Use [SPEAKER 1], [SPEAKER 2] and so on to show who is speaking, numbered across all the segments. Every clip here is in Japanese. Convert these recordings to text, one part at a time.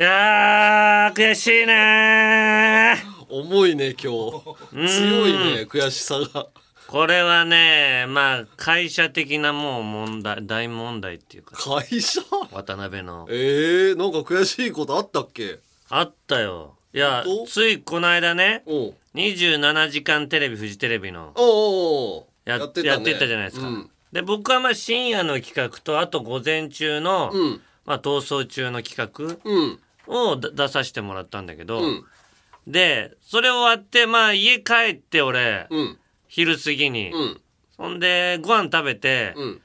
[SPEAKER 1] いやー悔しいね
[SPEAKER 2] 重いね今日。強いね悔しさが。
[SPEAKER 1] これはねまあ会社的なもう問題大問題っていうか。
[SPEAKER 2] 会社？
[SPEAKER 1] 渡辺の。
[SPEAKER 2] えー、なんか悔しいことあったっけ？
[SPEAKER 1] あったよ。いやついこの間ね
[SPEAKER 2] おう。
[SPEAKER 1] 27時間テレビフジテレビの。
[SPEAKER 2] おうおうおう。
[SPEAKER 1] や
[SPEAKER 2] やってたね。
[SPEAKER 1] やってたじゃないですか、
[SPEAKER 2] うん。
[SPEAKER 1] で僕はまあ深夜の企画とあと午前中の、
[SPEAKER 2] うん。
[SPEAKER 1] まあ、逃走中の企画。
[SPEAKER 2] うん
[SPEAKER 1] をだ出させてもらったんだけど、
[SPEAKER 2] うん。
[SPEAKER 1] でそれ終わってまあ家帰って俺、
[SPEAKER 2] うん。
[SPEAKER 1] 昼過ぎに、
[SPEAKER 2] うん。
[SPEAKER 1] そんでご飯食べて、
[SPEAKER 2] うん。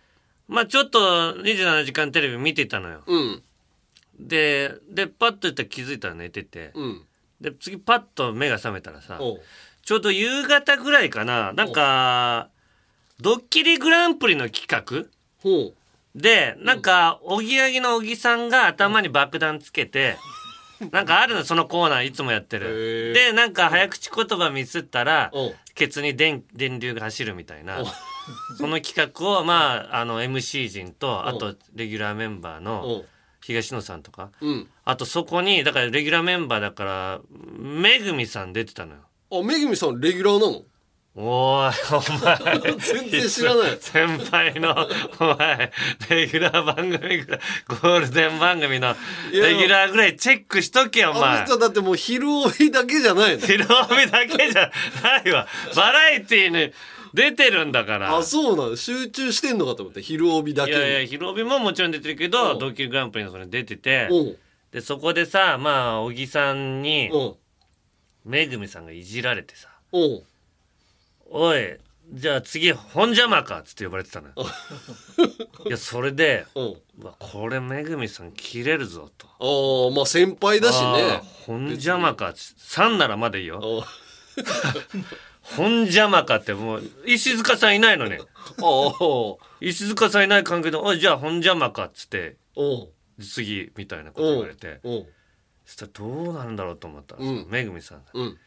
[SPEAKER 1] まあちょっと27時間テレビ見てたのよ。
[SPEAKER 2] うん。
[SPEAKER 1] ででパッと言ったら気づいたら寝てて、
[SPEAKER 2] うん。
[SPEAKER 1] で次パッと目が覚めたらさちょうど夕方ぐらいかななんかドッキリグランプリの企画でなんかおぎやぎの小木さんが頭に爆弾つけて なんかあるのそのコーナーいつもやって
[SPEAKER 2] へ
[SPEAKER 1] る
[SPEAKER 2] ー。
[SPEAKER 1] でなんか早口言葉ミスったらケツに電電流が走るみたいな。
[SPEAKER 2] お
[SPEAKER 1] その企画をまああの MC 陣とあ
[SPEAKER 2] お
[SPEAKER 1] とレギュラーメンバーの東野さんとか。
[SPEAKER 2] うん。
[SPEAKER 1] あとそこにだからレギュラーメンバーだからめぐみさん出てたのよ。
[SPEAKER 2] あめぐみさんレギュラーなの？
[SPEAKER 1] おーいお前。
[SPEAKER 2] 全然知らない。
[SPEAKER 1] 先輩のお前レギュラー番組ぐらいゴールデン番組のレギュラーぐらいチェックしとけよお
[SPEAKER 2] あ
[SPEAKER 1] 前
[SPEAKER 2] の人だってもう昼帯だけじゃない。の
[SPEAKER 1] 昼帯だけじゃないわ。バラエティーに出てるんだから。
[SPEAKER 2] あそうなの集中してんのかと思って昼帯だけに。
[SPEAKER 1] いやいや昼帯ももちろん出てるけど
[SPEAKER 2] うん。
[SPEAKER 1] ドッキリグランプリのそれ出ててでそこでさまあ小木さんにめぐみさんがいじられてさ
[SPEAKER 2] おう「
[SPEAKER 1] おいじゃあ次本邪魔か」っつって呼ばれてたのよ。い。やそれで
[SPEAKER 2] おう
[SPEAKER 1] うわこれめぐみさん切れるぞと。
[SPEAKER 2] ああまあ先輩だしね。
[SPEAKER 1] 本邪魔か3ならまだいいよ。本邪魔かってもう石塚さんいないのね。
[SPEAKER 2] おう
[SPEAKER 1] 石塚さんいない関係で「おいじゃあ本邪魔か」っつって
[SPEAKER 2] おう。
[SPEAKER 1] 次みたいなこと言われて。そしたらどうなんだろうと思ったらさ、
[SPEAKER 2] うん。
[SPEAKER 1] めぐみさんが。
[SPEAKER 2] うん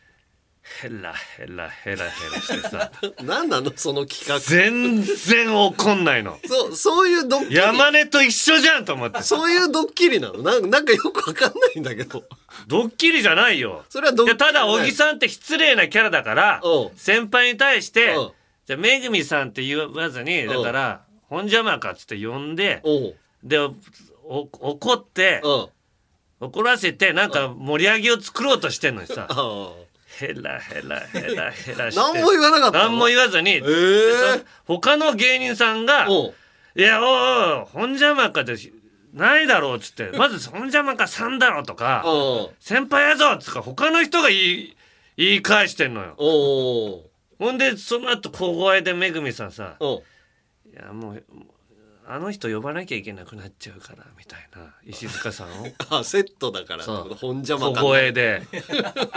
[SPEAKER 1] ヘラヘラヘラヘラしてさ。
[SPEAKER 2] 何なの？その企画。
[SPEAKER 1] 全然怒んないの。
[SPEAKER 2] そうそういうドッキリ。
[SPEAKER 1] 山根と一緒じゃんと思って
[SPEAKER 2] そういうドッキリなの？なんなんかよくわかんないんだけど。
[SPEAKER 1] ドッキリじゃないよ。
[SPEAKER 2] それはドッキリ
[SPEAKER 1] ただ小木さんって失礼なキャラだから
[SPEAKER 2] うん。
[SPEAKER 1] 先輩に対して
[SPEAKER 2] うん。
[SPEAKER 1] じゃあめぐみさんって言わずにだから本邪魔かっつって呼んでで怒って
[SPEAKER 2] うん。
[SPEAKER 1] 怒らせてなんか盛り上げを作ろうとしてんのにさ。
[SPEAKER 2] あ
[SPEAKER 1] ヘラヘラヘラ ヘラして。
[SPEAKER 2] 何も言わなかったの？
[SPEAKER 1] 何も言わずに、
[SPEAKER 2] ええ
[SPEAKER 1] でさ他の芸人さんが
[SPEAKER 2] おう「
[SPEAKER 1] いやおいおい本邪魔かってないだろ」うっつって。まず「本邪魔か3だろ」とか
[SPEAKER 2] おう「
[SPEAKER 1] 先輩やぞ」っつうか他の人が言い言い返してんのよ。ほんでその後小声でめぐみさんさ
[SPEAKER 2] おう「
[SPEAKER 1] いやもうあの人呼ばなきゃいけなくなっちゃうから」みたいな。石塚さんを。
[SPEAKER 2] あセットだから。
[SPEAKER 1] そう。
[SPEAKER 2] 本邪魔
[SPEAKER 1] 小
[SPEAKER 2] か
[SPEAKER 1] 声で。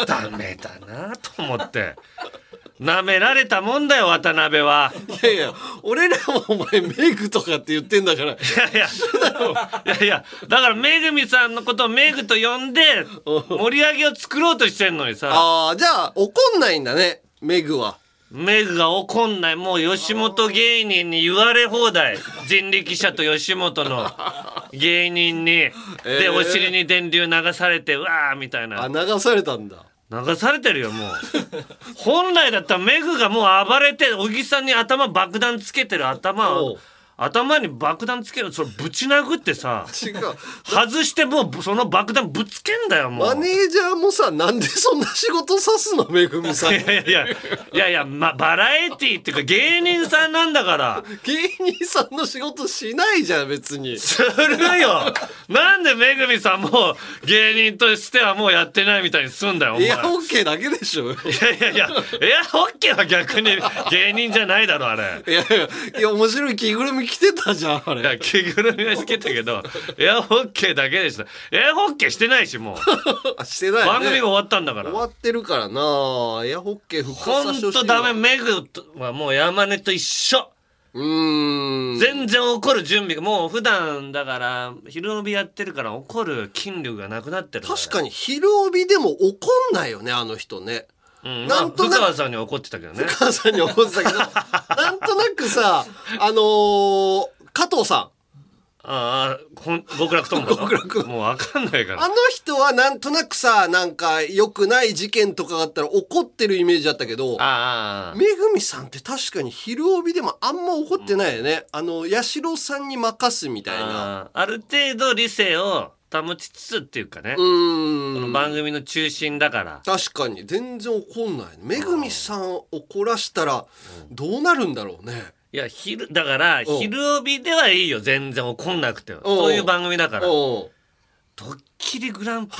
[SPEAKER 1] ダメだなと思って。なめられたもんだよ渡辺は。い
[SPEAKER 2] やいや俺らもお前メグとかって言ってんだから。
[SPEAKER 1] いやいや。いやいや。だからめぐみさんのことをめぐと呼んで盛り上げを作ろうとしてんのにさ。
[SPEAKER 2] ああじゃあ怒んないんだねメグは
[SPEAKER 1] めぐが怒んない。もう吉本芸人に言われ放題。人力車と吉本の 芸人に、で
[SPEAKER 2] ー。
[SPEAKER 1] お尻に電流流されてうわーみたいな。
[SPEAKER 2] あ流されたんだ。
[SPEAKER 1] 流されてるよもう。本来だったらメグがもう暴れて小木さんに頭爆弾つけてる頭を頭に爆弾つけるそれぶち殴ってさ
[SPEAKER 2] 違う。
[SPEAKER 1] 外してもうその爆弾ぶつけんだよもう。
[SPEAKER 2] マネージャーもさなんでそんな仕事さすの？めぐみさん。
[SPEAKER 1] いやいやいやいやいや、ま、バラエティーっていうか芸人さんなんだから。
[SPEAKER 2] 芸人さんの仕事しないじゃん別に。
[SPEAKER 1] するよ。なんでめぐみさんも芸人としてはもうやってないみたいにすんだよ
[SPEAKER 2] エアホッケーだけでしょ。い
[SPEAKER 1] いやいやエアホッケーは逆に芸人じゃないだろあれ。
[SPEAKER 2] やいやいや面白い着ぐるみ着てたじゃんあ
[SPEAKER 1] いや
[SPEAKER 2] れ
[SPEAKER 1] 着ぐるみはつけたけど エアホッケーだけでした。エアホッケーしてないしもう。
[SPEAKER 2] あしてない、ね、
[SPEAKER 1] 番組が終わったんだから。
[SPEAKER 2] 終わってるからな。エアホッケー復活さほしい
[SPEAKER 1] とダメメグはもう山根と一緒。
[SPEAKER 2] うーん。
[SPEAKER 1] 全然怒る準備がもう普段だから昼帯やってるから怒る筋力がなくなってる
[SPEAKER 2] 確かに昼帯でも怒んないよねあの人ね。
[SPEAKER 1] に、うん、まあ
[SPEAKER 2] なんとなく。
[SPEAKER 1] 深川さんには怒ってたけどね。
[SPEAKER 2] 母さんに怒ってたけどなんとなくさあのー加藤さ
[SPEAKER 1] ああほん極楽とんぼの
[SPEAKER 2] 極楽。
[SPEAKER 1] もうわかんないから。
[SPEAKER 2] あの人はなんとなくさなんか良くない事件とかがあったら怒ってるイメージだったけど
[SPEAKER 1] ああ
[SPEAKER 2] めぐみさんって確かに昼帯でもあんま怒ってないよね、あの八代さんに任すみたいな。
[SPEAKER 1] ある程度理性を保ちつつっていうかね、
[SPEAKER 2] う
[SPEAKER 1] この番組の中心だから。
[SPEAKER 2] 確かに。全然怒んないめぐみさんを怒らしたらどうなるんだろうね。
[SPEAKER 1] いや昼だから
[SPEAKER 2] うん。
[SPEAKER 1] 昼帯ではいいよ。全然怒んなくて
[SPEAKER 2] ん。
[SPEAKER 1] そういう番組だから。ドッキリグランプ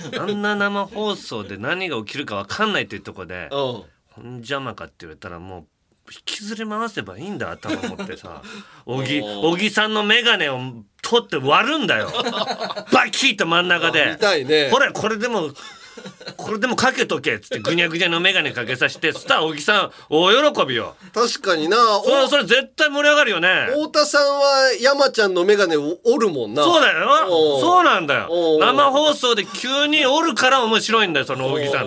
[SPEAKER 1] リで あんな生放送で何が起きるか分かんないっていうとこで
[SPEAKER 2] おう「
[SPEAKER 1] ほんじゃまか」って言われたらもう引きずり回せばいいんだ頭持ってさ。小木小木さんの眼鏡を取って割るんだよ。バキッと真ん中で。
[SPEAKER 2] 見ね。
[SPEAKER 1] ほらこれでもこれでもかけとけっつってぐにゃぐにゃの眼鏡かけさせてスター小木さん大喜びよ。
[SPEAKER 2] 確かにな。
[SPEAKER 1] それそれ絶対盛り上がるよね。
[SPEAKER 2] お太田さんは山ちゃんの眼鏡を折るもんな。
[SPEAKER 1] そうだよ。そうなんだよ。生放送で急におるから面白いんだよその小木さん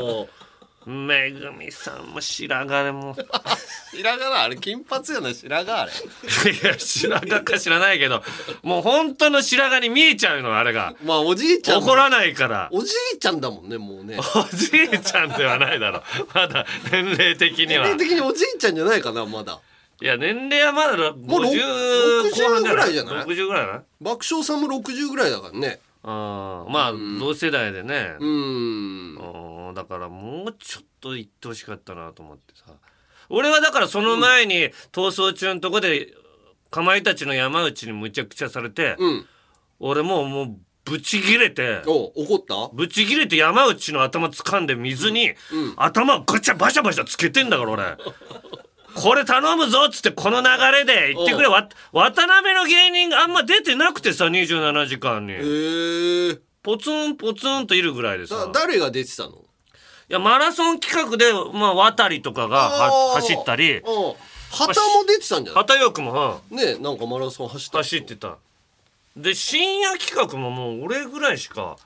[SPEAKER 1] めぐみさんも白髪も。
[SPEAKER 2] 白髪だあれ金髪やな白髪あれ。
[SPEAKER 1] いや白髪か知らないけどもう本当の白髪に見えちゃうのあれが。
[SPEAKER 2] まあおじいちゃん
[SPEAKER 1] 怒らないから。
[SPEAKER 2] おじいちゃんだもんねもうね。
[SPEAKER 1] おじいちゃんではないだろ。まだ年齢的に
[SPEAKER 2] 年
[SPEAKER 1] は
[SPEAKER 2] 齢的におじいちゃんじゃないかなまだ。
[SPEAKER 1] いや年齢はまだ
[SPEAKER 2] もう
[SPEAKER 1] 50
[SPEAKER 2] 60
[SPEAKER 1] 後半
[SPEAKER 2] ぐらいじゃない
[SPEAKER 1] ？60ぐらいな。
[SPEAKER 2] 爆笑さんも60ぐらいだからね
[SPEAKER 1] あーまあ同世代でね。
[SPEAKER 2] うーん。
[SPEAKER 1] うんだからもうちょっと言ってほしかったなと思ってさ。俺はだからその前に逃走中のとこでかまいたちの山内にむちゃくちゃされて、
[SPEAKER 2] うん。
[SPEAKER 1] 俺もうもうブチギレて
[SPEAKER 2] お怒った？
[SPEAKER 1] ブチギレて山内の頭掴んで水に、頭をぐちゃバシャバシャつけてんだから俺これ頼むぞっつってこの流れで言ってくれ。わ渡辺の芸人があんま出てなくてさ27時間に。
[SPEAKER 2] へえ。
[SPEAKER 1] ポツンポツンといるぐらいでさ。
[SPEAKER 2] だ誰が出てたの？
[SPEAKER 1] いやマラソン企画で、まあ、渡りとかが走ったり。
[SPEAKER 2] うん旗も出てたんじゃない？
[SPEAKER 1] 畑陽君も、うん。
[SPEAKER 2] ねなんかマラソン走った
[SPEAKER 1] 走ってた。で深夜企画ももう俺ぐらいしか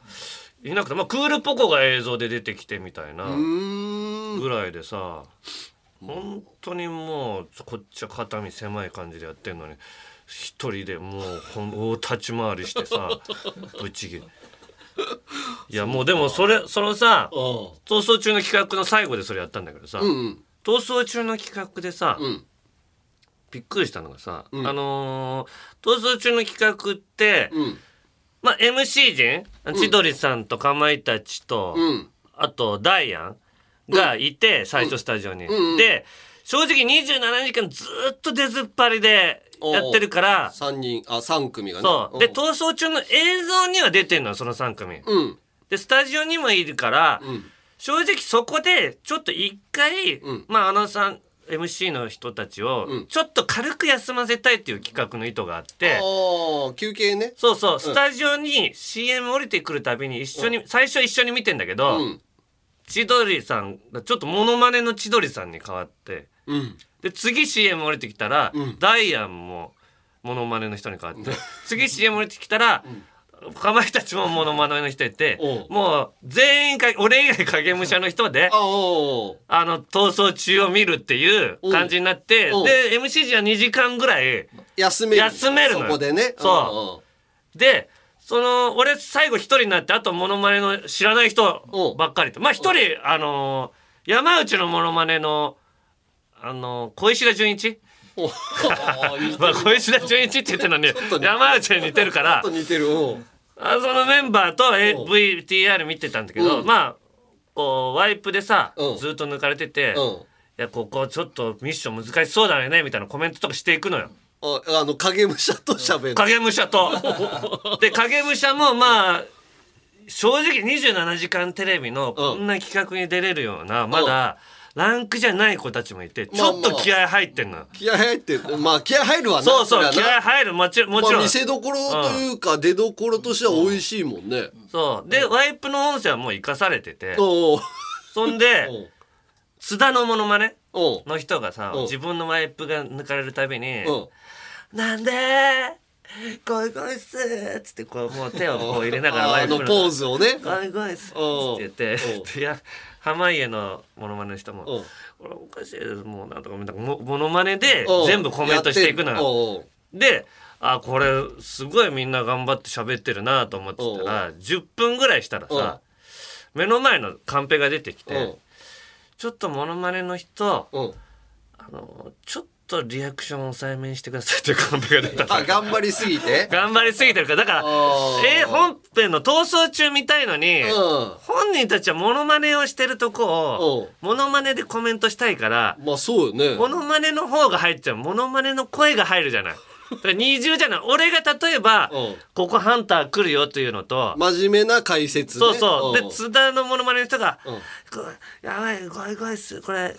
[SPEAKER 1] いなくて、まあ、クールポコが映像で出てきてみたいなぐらいでさ本当にもうこっちは肩身狭い感じでやってんのに一人でもうほん 大立ち回りしてさ ぶち切れいやもうでもそれそのさ
[SPEAKER 2] あ
[SPEAKER 1] 逃走中の企画の最後でそれやったんだけどさ、
[SPEAKER 2] うんうん。
[SPEAKER 1] 逃走中の企画でさ、
[SPEAKER 2] うん。
[SPEAKER 1] びっくりしたのがさ、
[SPEAKER 2] うん。
[SPEAKER 1] あのー逃走中の企画って、
[SPEAKER 2] うん。
[SPEAKER 1] まあ MC 陣千鳥さんとかまいたちと、
[SPEAKER 2] うん。
[SPEAKER 1] あとダイアンがいて、最初スタジオに。
[SPEAKER 2] うん。うん
[SPEAKER 1] で正直27時間ずっと出ずっぱりでやってるから
[SPEAKER 2] 三人あ三組がね。
[SPEAKER 1] そう。で逃走中の映像には出てんのよその3組。
[SPEAKER 2] うん。
[SPEAKER 1] でスタジオにもいるから、
[SPEAKER 2] うん。
[SPEAKER 1] 正直そこでちょっと一回、
[SPEAKER 2] うん。
[SPEAKER 1] まああのさん MC の人たちを
[SPEAKER 2] うん。
[SPEAKER 1] ちょっと軽く休ませたいっていう企画の意図があって、
[SPEAKER 2] ああ休憩ね。
[SPEAKER 1] そうそうスタジオに CM 降りてくるたびに一緒に、最初一緒に見てんだけど、
[SPEAKER 2] うん
[SPEAKER 1] 千鳥さんがちょっとモノマネの千鳥さんに変わって
[SPEAKER 2] うん。
[SPEAKER 1] で次 CM 降りてきたら、
[SPEAKER 2] うん。
[SPEAKER 1] ダイアンもモノマネの人に変わって次 CM 降りてきたら、かまいたちもモノマネの人いてもう全員か俺以外影武者の人で
[SPEAKER 2] あ
[SPEAKER 1] の逃走中を見るっていう感じになって
[SPEAKER 2] うん。
[SPEAKER 1] で MC じゃ2時間ぐらい
[SPEAKER 2] 休める。
[SPEAKER 1] 休めるのよ。
[SPEAKER 2] そこでね。
[SPEAKER 1] そでその俺最後一人になってあとモノマネの知らない人ばっかりと。まあ一人あのー山内のモノマネのあのー小石田純一 まあ小石田純一って言ってるのに山内に似てるから。
[SPEAKER 2] ちょっと似てる。う。ん
[SPEAKER 1] あそのメンバーと VTR 見てたんだけど、
[SPEAKER 2] うん。
[SPEAKER 1] まあこうワイプでさ、
[SPEAKER 2] うん。
[SPEAKER 1] ずっと抜かれてて、い
[SPEAKER 2] うん。
[SPEAKER 1] やここちょっとミッション難しそうだよねみたいなコメントとかしていくのよ
[SPEAKER 2] ああの影武者と喋る。
[SPEAKER 1] 影武者と。で影武者もまあ正直27時間テレビのこんな企画に出れるような、まだランクじゃない子たちもいてちょっと気合入ってんの。よ。
[SPEAKER 2] 気合入ってる。まあ気合入るわな
[SPEAKER 1] そうそう気合入るもちろんもちろん、
[SPEAKER 2] まあ見せどころというか出どころとしては美味しいもんね。
[SPEAKER 1] そう。でワイプの音声はもう生かされてて。そんで津田のモノマネ
[SPEAKER 2] おう
[SPEAKER 1] の人がさ
[SPEAKER 2] うん。
[SPEAKER 1] 自分のワイプが抜かれるたびに
[SPEAKER 2] うん「
[SPEAKER 1] なんで？ゴイゴイっす」っつってこうもう手をこう入れながら
[SPEAKER 2] あのポーズをね。
[SPEAKER 1] ゴイゴイっす」っ
[SPEAKER 2] うん
[SPEAKER 1] つって言っていや濱家のモノマネの人も
[SPEAKER 2] う。ん「
[SPEAKER 1] これおかしいですもうなんとかみたいなモモノマネで
[SPEAKER 2] う。ん
[SPEAKER 1] 全部コメントしていくのよ。であこれすごいみんな頑張って喋ってるなと思ってたら10分ぐらいしたらさ目の前のカンペが出てきて
[SPEAKER 2] う。ん
[SPEAKER 1] ちょっとモノマネの人
[SPEAKER 2] う。ん
[SPEAKER 1] あのちょっとリアクション抑えめにしてくださいっていうカンペが出た。
[SPEAKER 2] 頑張りすぎて？
[SPEAKER 1] 頑張りすぎてるから。だから
[SPEAKER 2] あー。
[SPEAKER 1] え本編の逃走中見たいのに、
[SPEAKER 2] う
[SPEAKER 1] 本人たちはモノマネをしてるとこを
[SPEAKER 2] う
[SPEAKER 1] モノマネでコメントしたいから
[SPEAKER 2] んまあそうよね。
[SPEAKER 1] モノマネの方が入っちゃう。モノマネの声が入るじゃない二重じゃない。俺が例えば
[SPEAKER 2] うん。
[SPEAKER 1] ここハンター来るよっていうのと
[SPEAKER 2] 真面目な解説ね。
[SPEAKER 1] そうそう。
[SPEAKER 2] うん。
[SPEAKER 1] で津田のモノマネの人が
[SPEAKER 2] うん「
[SPEAKER 1] これやばい怖い怖いっすこれ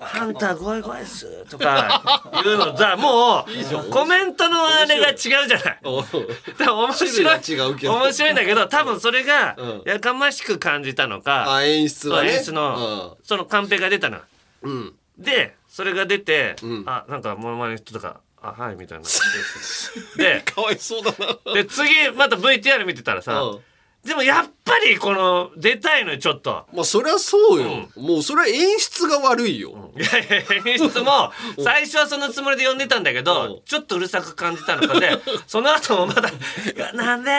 [SPEAKER 1] ハンター怖い怖いっす」とか言うの。さもうコメントのあれが違うじゃない。面白い面白いんだけど多分それが
[SPEAKER 2] うん。
[SPEAKER 1] やかましく感じたのか、
[SPEAKER 2] あ演出はね。
[SPEAKER 1] 演出の、そのカンペが出たの。
[SPEAKER 2] うんうん。
[SPEAKER 1] でそれが出て、
[SPEAKER 2] うん。
[SPEAKER 1] あなんかモノマネの人とか「あはい」みたいな。で
[SPEAKER 2] かわいそうだな。
[SPEAKER 1] で次また VTR 見てたらさ、
[SPEAKER 2] うん
[SPEAKER 1] でもやっぱりこの出たいのよちょっと。
[SPEAKER 2] まあそりゃそうよ、もうそれは演出が悪いよ、
[SPEAKER 1] いやいや演出も最初はそのつもりで呼んでたんだけ
[SPEAKER 2] うん。
[SPEAKER 1] どちょっとうるさく感じたのかでその後もまだいや「なんで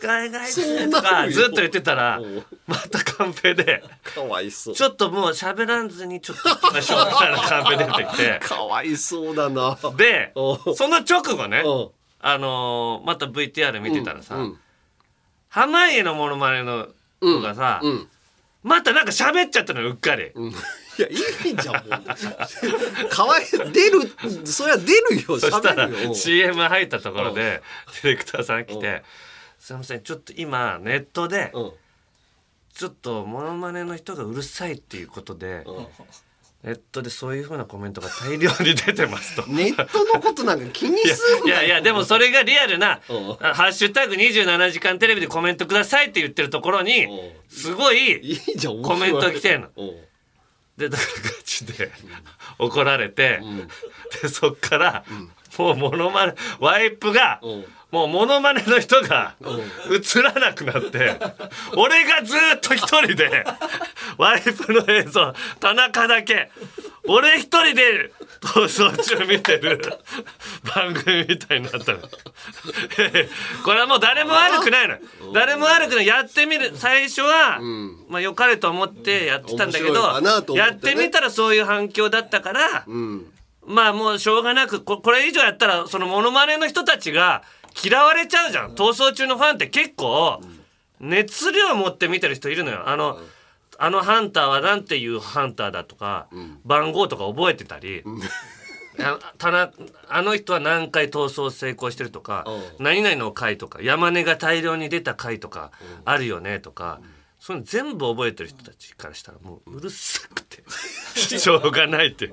[SPEAKER 1] 海外す」とかずっと言ってたら
[SPEAKER 2] うん。
[SPEAKER 1] またカンペで
[SPEAKER 2] かわいそう。
[SPEAKER 1] ちょっともう喋らんずにちょっと行きましょうみたいなカンペ出てきて。
[SPEAKER 2] かわいそうだな。
[SPEAKER 1] で
[SPEAKER 2] うん。
[SPEAKER 1] その直後ね
[SPEAKER 2] うん。
[SPEAKER 1] あのーまた VTR 見てたらさ
[SPEAKER 2] うん
[SPEAKER 1] 濱家のモノマネの子がさ
[SPEAKER 2] うん。
[SPEAKER 1] またなんか喋っちゃったのようっかり。
[SPEAKER 2] うん。いやいいじゃんもう。かわい出るそりゃ出るよ
[SPEAKER 1] そしたら CM 入ったところでディレクターさん来て「すいませんちょっと今ネットで
[SPEAKER 2] うん。
[SPEAKER 1] ちょっとモノマネの人がうるさいっていうことで
[SPEAKER 2] うん
[SPEAKER 1] ネットでそういうふうなコメントが大量に出てます」と。
[SPEAKER 2] ネットのことなんか気にすんな
[SPEAKER 1] いやいやでもそれがリアルな
[SPEAKER 2] う。ん「
[SPEAKER 1] あハッシュタグ #27 時間テレビ」でコメントくださいって言ってるところに
[SPEAKER 2] う。ん
[SPEAKER 1] すごいコメント来てんの。
[SPEAKER 2] う。ん
[SPEAKER 1] でだからガチで怒られて
[SPEAKER 2] ん。
[SPEAKER 1] でそっからもうモノマネワイプが
[SPEAKER 2] う。ん
[SPEAKER 1] もうモノマネの人が映らなくなって俺がずっと一人でワイプの映像田中だけ俺一人で逃走中見てる番組みたいになったのこれはもう誰も悪くないの誰も悪くない。やってみる最初は、まあ良かれと思ってやってたんだけど、や
[SPEAKER 2] って
[SPEAKER 1] みたらそういう反響だったから、
[SPEAKER 2] うん。
[SPEAKER 1] まあもうしょうがなくここれ以上やったらそのモノマネの人たちが嫌われちゃうじゃん。逃走中のファンって結構熱量を持って見てる人いるのよ。あの、あのハンターはなんていうハンターだとか、番号とか覚えてたり、ああの人は何回逃走成功してるとか、
[SPEAKER 2] う
[SPEAKER 1] 何々の回とか山根が大量に出た回とかあるよねとか、そういうの全部覚えてる人たちからしたらもううるさくて。しょうがないって。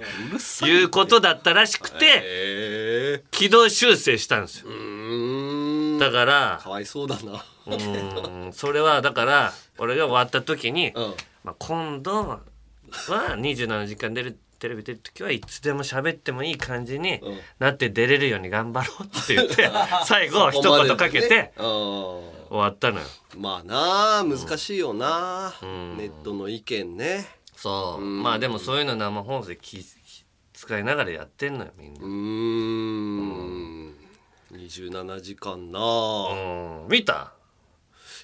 [SPEAKER 1] いうことだったらしくて軌道修正したんですよ。だから
[SPEAKER 2] かわいそうだな。
[SPEAKER 1] うーん。それはだから俺が終わった時に、
[SPEAKER 2] うん。
[SPEAKER 1] まあ、今度は27時間出るテレビ出る時はいつでも喋ってもいい感じに
[SPEAKER 2] うん。
[SPEAKER 1] なって出れるように頑張ろうって言って 最後一言かけて
[SPEAKER 2] うん
[SPEAKER 1] 終わったのよ。
[SPEAKER 2] まあなあ難しいよな、
[SPEAKER 1] ん。
[SPEAKER 2] ネットの意見ね。
[SPEAKER 1] そう。
[SPEAKER 2] うん。
[SPEAKER 1] まあでもそういうの生放送で気使いながらやってんのよみんな。
[SPEAKER 2] うーん。27時間な。あ、
[SPEAKER 1] うん。見た？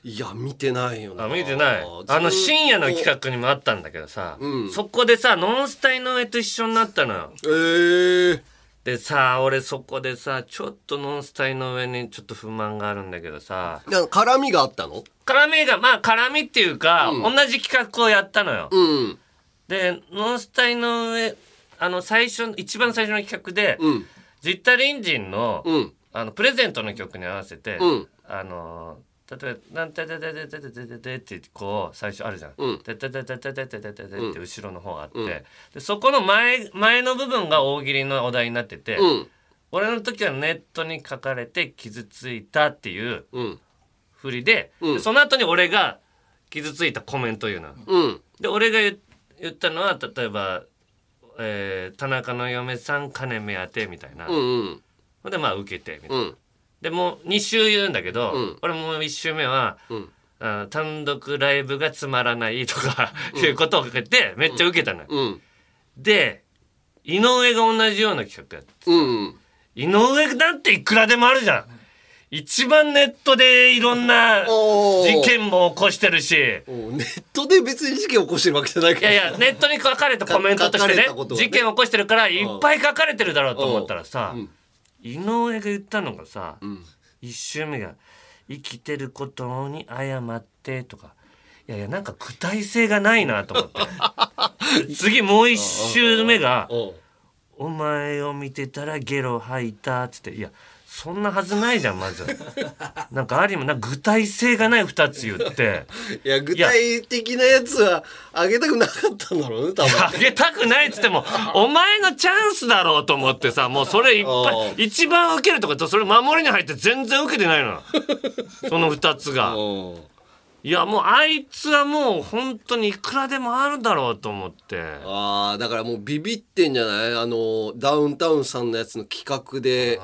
[SPEAKER 2] いや見てないよな。
[SPEAKER 1] あ見てない。
[SPEAKER 2] ず
[SPEAKER 1] あの深夜の企画にもあったんだけどさ、
[SPEAKER 2] うん。
[SPEAKER 1] そこでさノンスタイの上と一緒になったのよ。
[SPEAKER 2] えー、
[SPEAKER 1] でさ俺そこでさちょっとノンスタイの上にちょっと不満があるんだけどさ。
[SPEAKER 2] 絡みがあったの？
[SPEAKER 1] 絡みがまあ絡みっていうか、
[SPEAKER 2] うん。
[SPEAKER 1] 同じ企画をやったのよ、
[SPEAKER 2] うん。
[SPEAKER 1] でノンスタイの上あの最初一番最初の企画で、
[SPEAKER 2] うん。
[SPEAKER 1] ジッタリンジンの,、
[SPEAKER 2] うん。
[SPEAKER 1] あのプレゼントの曲に合わせて、
[SPEAKER 2] うん。
[SPEAKER 1] あの例えば「なんてててててててて」ってこう最初あるじゃん。
[SPEAKER 2] うん
[SPEAKER 1] ててててててててててって後ろの方あって、でそこの前前の部分が大喜利のお題になってて、
[SPEAKER 2] うん
[SPEAKER 1] 俺の時はネットに書かれて傷ついたっていう
[SPEAKER 2] うん
[SPEAKER 1] 振りで,で、
[SPEAKER 2] うん
[SPEAKER 1] その後に俺が傷ついたコメント言うの。
[SPEAKER 2] うん
[SPEAKER 1] で俺が言言ったのは例えば、えー田中の嫁さん金目当て」みたいな。
[SPEAKER 2] うんうん
[SPEAKER 1] でまあ受けてみたいな。
[SPEAKER 2] うん
[SPEAKER 1] でもう2週言うんだけど、
[SPEAKER 2] うん。
[SPEAKER 1] 俺もう1週目は、
[SPEAKER 2] うん。
[SPEAKER 1] あ単独ライブがつまらないとか、いうことをかけてめっちゃ受けたのよ。
[SPEAKER 2] うん。
[SPEAKER 1] で井上が同じような企画やって
[SPEAKER 2] うん
[SPEAKER 1] 井上なんていくらでもあるじゃん。一番ネットでいろんな
[SPEAKER 2] おー。
[SPEAKER 1] 事件も起こしてるし。
[SPEAKER 2] おネットで別に事件起こしてるわけじゃないから。
[SPEAKER 1] いやいやネットに書かれたコメントとして
[SPEAKER 2] 書か
[SPEAKER 1] ね
[SPEAKER 2] れたことはね。
[SPEAKER 1] 事件起こしてるからいっぱい書かれてるだろうと思ったらさ、
[SPEAKER 2] うん
[SPEAKER 1] 井上が言ったのがさ、
[SPEAKER 2] ん。
[SPEAKER 1] 一周目が「生きてることに謝って」とか。いやいやなんか具体性がないなと思って。次もう一周目が
[SPEAKER 2] おう「
[SPEAKER 1] お前を見てたらゲロ吐いた」っつって。いやそんなはずないじゃんまず。なんかありもなんか具体性がない2つ言って。
[SPEAKER 2] いや具体的なやつはあげたくなかったんだろうね多分。
[SPEAKER 1] あげたくないっつっても お前のチャンスだろうと思ってさもうそれいっぱ
[SPEAKER 2] あ
[SPEAKER 1] い一番受けるとかとそれ守りに入って全然受けてないの。その2つがいやもうあいつはもう本当にいくらでもあるだろうと思って。
[SPEAKER 2] ああだからもうビビってんじゃない？あのダウンタウンさんのやつの企画で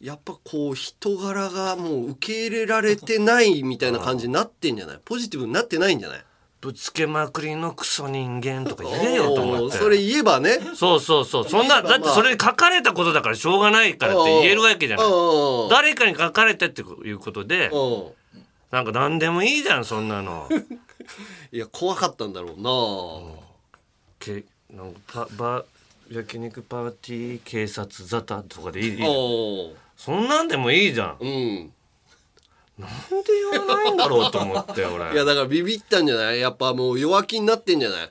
[SPEAKER 2] やっぱこう人柄がもう受け入れられてないみたいな感じになってんじゃない？ポジティブになってないんじゃない？
[SPEAKER 1] ぶつけまくりのクソ人間とか言えよと思って。
[SPEAKER 2] それ言えばね。
[SPEAKER 1] そうそうそう。そんなだってそれに書かれたことだからしょうがないからって言えるわけじゃない。
[SPEAKER 2] うん。
[SPEAKER 1] 誰かに書かれてっていうことで
[SPEAKER 2] うん
[SPEAKER 1] なんか何でもいいじゃんそんなの。
[SPEAKER 2] いや怖かったんだろうな。
[SPEAKER 1] けなんかパバ焼肉パーティー警察沙汰とかでいいいい
[SPEAKER 2] おう
[SPEAKER 1] そんなんでもいいじゃん。
[SPEAKER 2] うん。
[SPEAKER 1] なんで言わないんだろうと思って 俺。
[SPEAKER 2] いやだからビビったんじゃない？やっぱもう弱気になってんじゃない？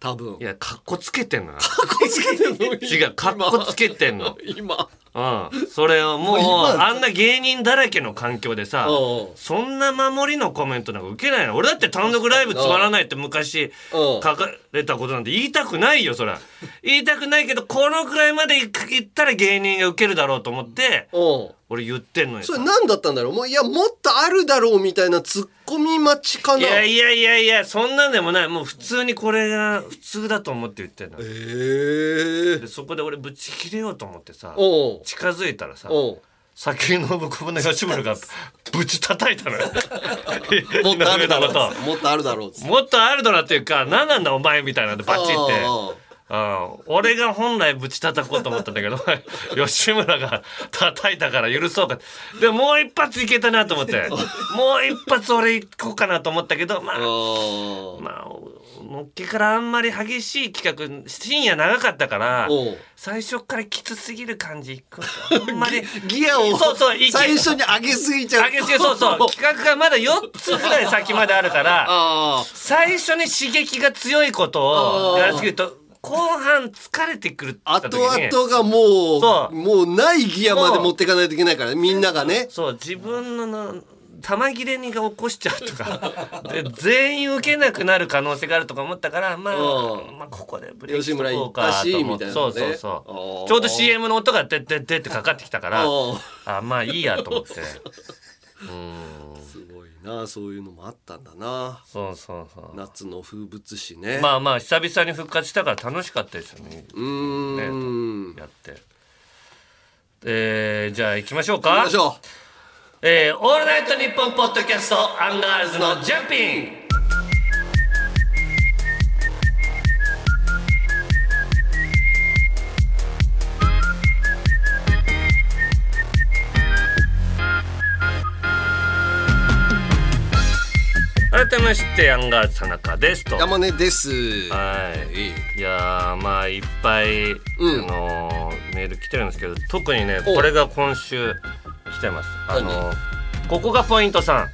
[SPEAKER 2] 多分。
[SPEAKER 1] いやかっこつけてんのよ。
[SPEAKER 2] こつけてんの？
[SPEAKER 1] 違うかっこつけてんの。
[SPEAKER 2] 今
[SPEAKER 1] うん。それをもう
[SPEAKER 2] 今
[SPEAKER 1] あんな芸人だらけの環境でさ
[SPEAKER 2] うん。
[SPEAKER 1] そんな守りのコメントなんか受けないの。俺だって単独ライブつまらないって昔
[SPEAKER 2] うん。
[SPEAKER 1] 書かれたことなんて言いたくないよそら。言いたくないけどこのくらいまで言ったら芸人が受けるだろうと思って
[SPEAKER 2] うん
[SPEAKER 1] 俺言ってんのにさ
[SPEAKER 2] それ何だったんだろう？もういやもっとあるだろうみたいなツッコミ待ちか
[SPEAKER 1] い
[SPEAKER 2] な
[SPEAKER 1] やいやいやいやそんなんでもない。もう普通にこれが普通だと思って言ってんの。
[SPEAKER 2] ええ。
[SPEAKER 1] でそこで俺ぶち切れようと思ってさ近づいたらさ
[SPEAKER 2] おう。
[SPEAKER 1] 先のぶこぶの吉村が ぶち叩いたのよ。
[SPEAKER 2] もっとあるだろう。もっとあるだろう
[SPEAKER 1] ともっとあるだろっていうか何なんだお前みたいなんでバチって。
[SPEAKER 2] あ
[SPEAKER 1] うん。俺が本来ぶち叩こうと思ったんだけど 吉村が叩いたから許そうかでももう一発いけたなと思って。もう一発俺行こうかなと思ったけどまあまあのっけからあんまり激しい企画深夜長かったから最初からきつすぎる感じいく あんまり
[SPEAKER 2] ギアを
[SPEAKER 1] そうそう息
[SPEAKER 2] 最初に上げすぎちゃう。
[SPEAKER 1] 上げすぎそうそう。企画がまだ4つぐらい先まであるから
[SPEAKER 2] あ
[SPEAKER 1] 最初に刺激が強いことをやりすぎると後半疲れてくる
[SPEAKER 2] 後々がも
[SPEAKER 1] そう。
[SPEAKER 2] うもうないギアまで持っていかないといけないからみんながね。
[SPEAKER 1] そう自分のの玉切れにが起こしちゃうとか で全員受けなくなる可能性があるとか思ったからまあ、
[SPEAKER 2] うん。
[SPEAKER 1] まあここでブレーキ
[SPEAKER 2] 吉村行ったし
[SPEAKER 1] と思って。
[SPEAKER 2] みたいなね。
[SPEAKER 1] そうそうそう。ちょうど CM の音が「てってって」かかってきたから
[SPEAKER 2] うん。
[SPEAKER 1] あまあいいやと思って。うん
[SPEAKER 2] なそういうのもあったんだな。
[SPEAKER 1] そうそうそう。
[SPEAKER 2] 夏の風物詩ね。
[SPEAKER 1] まあまあ久々に復活したから楽しかったですよね。
[SPEAKER 2] うーん。
[SPEAKER 1] やって。えー、じゃあ行きましょう
[SPEAKER 2] 行き
[SPEAKER 1] か
[SPEAKER 2] ましょ
[SPEAKER 1] えー、オールナイトニッポンポッドキャストアンガールズのジャンピンましてアンガールズ田中ですと。
[SPEAKER 2] う山根です。
[SPEAKER 1] はい。いやーまあいっぱい、
[SPEAKER 2] ん。
[SPEAKER 1] あのーメール来てるんですけど特にね
[SPEAKER 2] お。
[SPEAKER 1] これが今週来てます。あ
[SPEAKER 2] 何
[SPEAKER 1] のーここがポイントさん。
[SPEAKER 2] お。う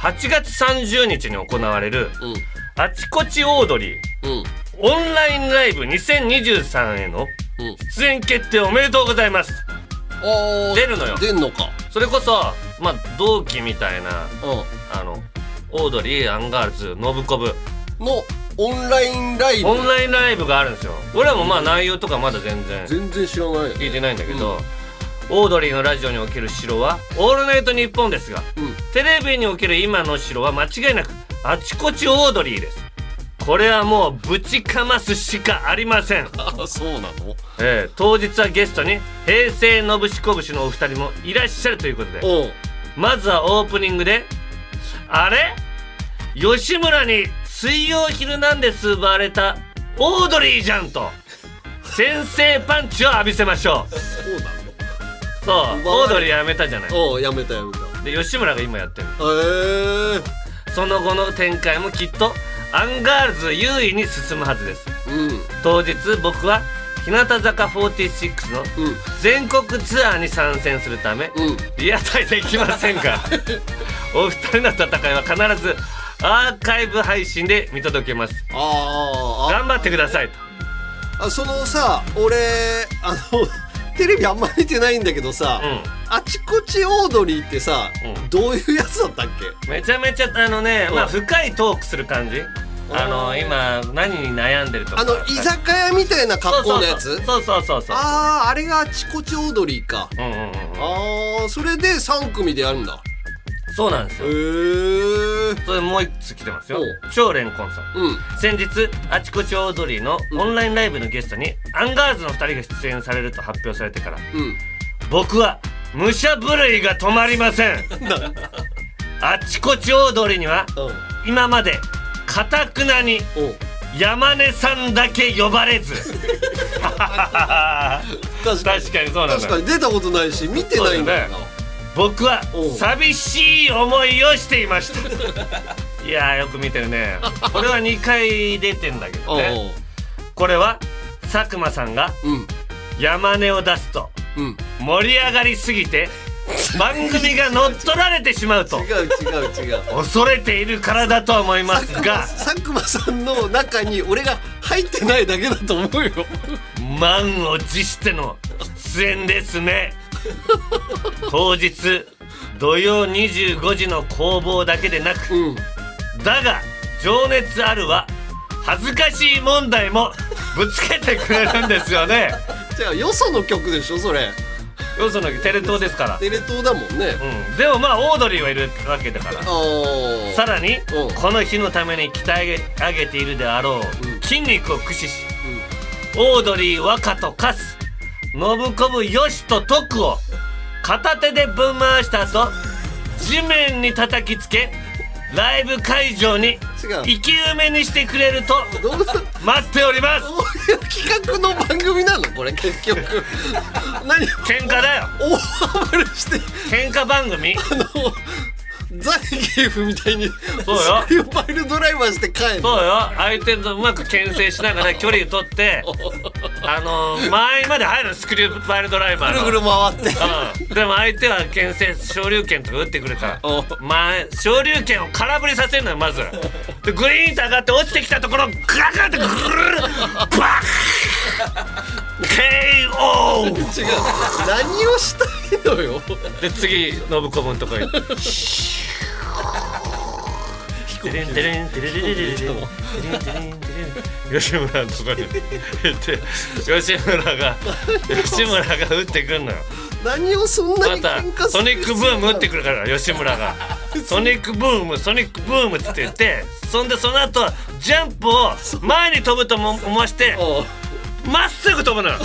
[SPEAKER 1] 8月30日に行われる
[SPEAKER 2] うん。
[SPEAKER 1] あちこちオードリー
[SPEAKER 2] うん。
[SPEAKER 1] オンラインライブ2023への
[SPEAKER 2] うん。
[SPEAKER 1] 出演決定おめでとうございます。出るのよ。
[SPEAKER 2] 出んのか。
[SPEAKER 1] それこそまあ同期みたいな
[SPEAKER 2] う
[SPEAKER 1] あのオードリーアンガールズノブコブ。
[SPEAKER 2] んのオンラインライブ。
[SPEAKER 1] オンラインライブがあるんですよ。俺らもまあ内容とかまだ全然。
[SPEAKER 2] 全然知らない。
[SPEAKER 1] 聞いてないんだけど、オードリーのラジオにおける城は「オールナイトニッポン」ですが
[SPEAKER 2] うん。
[SPEAKER 1] テレビにおける今の城は間違いなくあちこちオードリーです。これはもうぶちかますしかありません、
[SPEAKER 2] あそうなの？
[SPEAKER 1] えー当日はゲストに平成ノブシコブシのお二人もいらっしゃるということで。まずはオープニングであれ？吉村に「水曜ヒルナンデス」奪われたオードリーじゃんと。先制パンチを浴びせましょう。
[SPEAKER 2] そうなの
[SPEAKER 1] そうオードリーやめたじゃない。
[SPEAKER 2] おうやめたやめた。
[SPEAKER 1] で吉村が今やってる。
[SPEAKER 2] へえ。
[SPEAKER 1] その後の展開もきっとアンガールズ優位に進むはずです。
[SPEAKER 2] うん。
[SPEAKER 1] 当日僕は日向坂46の
[SPEAKER 2] うん。
[SPEAKER 1] 全国ツアーに参戦するため
[SPEAKER 2] うん。
[SPEAKER 1] リアタイできませんが お二人の戦いは必ずアーカイブ配信で見届けます。頑張ってくださいと。
[SPEAKER 2] ああそのさ俺あのテレビあんま見てないんだけどさ、
[SPEAKER 1] う
[SPEAKER 2] あちこちオードリーってさ、
[SPEAKER 1] うん。
[SPEAKER 2] どういうやつだったっけ？
[SPEAKER 1] めちゃめちゃあのね、まあ
[SPEAKER 2] うん。
[SPEAKER 1] 深いトークする感じあの今何に悩んでるとか。
[SPEAKER 2] あの居酒屋みたいな格好のやつ？
[SPEAKER 1] そうそうそうそう
[SPEAKER 2] あああれがあちこちオードリーか。
[SPEAKER 1] うんうんうんうん。
[SPEAKER 2] ああそれで3組でやるんだ。
[SPEAKER 1] そうなんです
[SPEAKER 2] へ
[SPEAKER 1] よ
[SPEAKER 2] え
[SPEAKER 1] それもう一つ来てますよ。
[SPEAKER 2] お
[SPEAKER 1] 超レンコンさん
[SPEAKER 2] うん。
[SPEAKER 1] 先日あちこちオードリーのオンラインライブのゲストにアンガールズの2人が出演されると発表されてから
[SPEAKER 2] うん。
[SPEAKER 1] 僕は武者震いが止まりません。あちこちオードリーには
[SPEAKER 2] うん。
[SPEAKER 1] 今までかたくなに山根さんだけ呼ばれず。
[SPEAKER 2] 確かに。
[SPEAKER 1] そうなんだ。
[SPEAKER 2] 確かに。出たことないし見てないんだよな。
[SPEAKER 1] 僕は寂しい思いをしていました。いやーよく見てるね。これは2回出てんだけどね。これは佐久間さんが
[SPEAKER 2] うん。
[SPEAKER 1] 山根を出すと
[SPEAKER 2] うん。
[SPEAKER 1] 盛り上がりすぎて番組が乗っ取られてしまうと。
[SPEAKER 2] 違う違う違う。
[SPEAKER 1] 恐れているからだと思いますが。
[SPEAKER 2] 佐久間さんの中に俺が入ってないだけだと思うよ。
[SPEAKER 1] 満を持しての出演ですね。当日土曜25時の攻防だけでなく
[SPEAKER 2] うん。
[SPEAKER 1] だが情熱あるは恥ずかしい問題もぶつけてくれるんですよね。
[SPEAKER 2] じゃあよその曲でしょそれ
[SPEAKER 1] よそのテレ東ですから、
[SPEAKER 2] テレ東だもんね。
[SPEAKER 1] うん、でもまあオードリーはいるわけだから。さらに
[SPEAKER 2] うん。
[SPEAKER 1] この日のために鍛え上げているであろう
[SPEAKER 2] うん。
[SPEAKER 1] 筋肉を駆使しオードリー若とカス信子部よしと徳を片手でぶん回した後地面に叩きつけライブ会場に生き埋めにしてくれると待っております。
[SPEAKER 2] 企画の番組なの？これ結局。何？
[SPEAKER 1] 喧嘩だよ。
[SPEAKER 2] 大暴れして。
[SPEAKER 1] 喧嘩番組。
[SPEAKER 2] あのザイゲーフみたいに
[SPEAKER 1] そうよ。
[SPEAKER 2] スクリューパイルドライバーして帰る。
[SPEAKER 1] そうよ。相手とうまく牽制しながら 距離を取ってあの前まで入るスクリューパイルドライバーの。
[SPEAKER 2] ぐるぐる回って。
[SPEAKER 1] うん、でも相手は牽制昇竜拳とか打ってくるから。
[SPEAKER 2] お。
[SPEAKER 1] 前昇竜拳を空振りさせるのよまず。でグリーンと上がって落ちてきたところガガってグルルバッ KO
[SPEAKER 2] 違う。何をしたいのよ。
[SPEAKER 1] で次信子分とか行ってテレンテレンテレレレレレレレンテレンテレンテレン吉村のとこに行って吉村が吉村が打ってくんのよ。
[SPEAKER 2] 何をそんなに
[SPEAKER 1] また
[SPEAKER 2] 喧嘩する
[SPEAKER 1] ソニックブーム打ってくるから吉村がソニックブームソニックブームって言ってそんでその後ジャンプを前に飛ぶとも思わしてまっすぐ飛ぶのよ。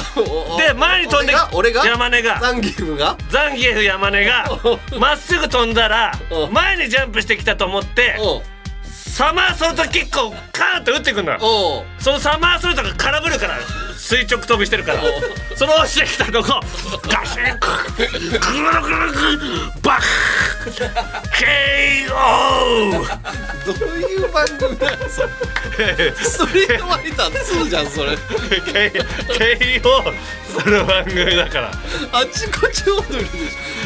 [SPEAKER 1] で前に飛んで
[SPEAKER 2] 俺が俺が？
[SPEAKER 1] 山根が。
[SPEAKER 2] ザンギームが？
[SPEAKER 1] ザンギエフ山根がまっすぐ飛んだら
[SPEAKER 2] お
[SPEAKER 1] 前にジャンプしてきたと思ってサマーソルトキックをカーンと打ってくるの。よ
[SPEAKER 2] おう。
[SPEAKER 1] そのサマーソルトが空振るから垂直飛びしてるから。その落ちてきたとこガシングルグルグバッ KO
[SPEAKER 2] どういう番組だよそれストリートファイター2じゃんそれ
[SPEAKER 1] KO する番組だから
[SPEAKER 2] あちこち踊るでしょ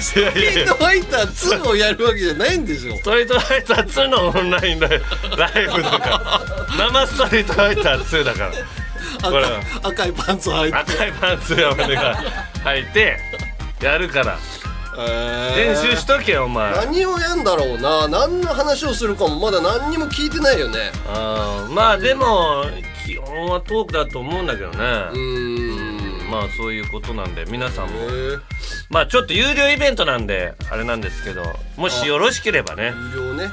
[SPEAKER 2] ストリートファイター2をやるわけじゃないんでしょ
[SPEAKER 1] ストリートファイター2のオンラインライブだから生ストリートファイター2だから
[SPEAKER 2] 赤赤いパンツ履いて。
[SPEAKER 1] 赤いパンツ山根が履いてやるから。練習しとけよお前。
[SPEAKER 2] 何をやんだろうな。何の話をするかもまだ何にも聞いてないよね。
[SPEAKER 1] あーまあでも基本はトークだと思うんだけどね。
[SPEAKER 2] うーん。
[SPEAKER 1] まあそういうことなんで皆さんも。まあちょっと有料イベントなんであれなんですけどもしよろしければね
[SPEAKER 2] 有料ね。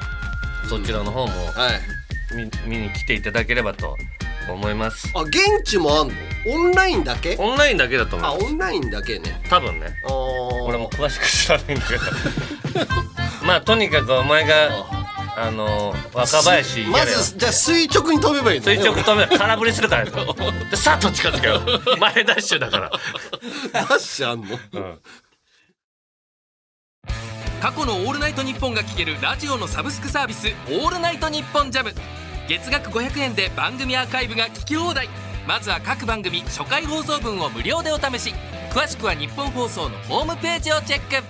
[SPEAKER 1] そちらの方も
[SPEAKER 2] はい。
[SPEAKER 1] 見見に来ていただければと思います。
[SPEAKER 2] あ現地もあんの？オンラインだけ？
[SPEAKER 1] オンラインだけだと思います。
[SPEAKER 2] あオンラインだけね。
[SPEAKER 1] 多分ね。
[SPEAKER 2] あー。
[SPEAKER 1] 俺も詳しく知らないんだけど。まあとにかくお前があの若林や
[SPEAKER 2] ま
[SPEAKER 1] れよ。
[SPEAKER 2] ずじゃあ垂直に飛べばいいのね。
[SPEAKER 1] 垂直止め 空振りするから。よ でさっと近づけよ。前ダッシュだから。
[SPEAKER 2] ダッシュあんの？
[SPEAKER 1] うん。
[SPEAKER 3] 過去の「オールナイトニッポン」が聴けるラジオのサブスクサービス「オールナイトニッポンジャム月額500円で番組アーカイブが聞き放題。まずは各番組初回放送分を無料でお試し。詳しくは日本放送のホームページをチェック。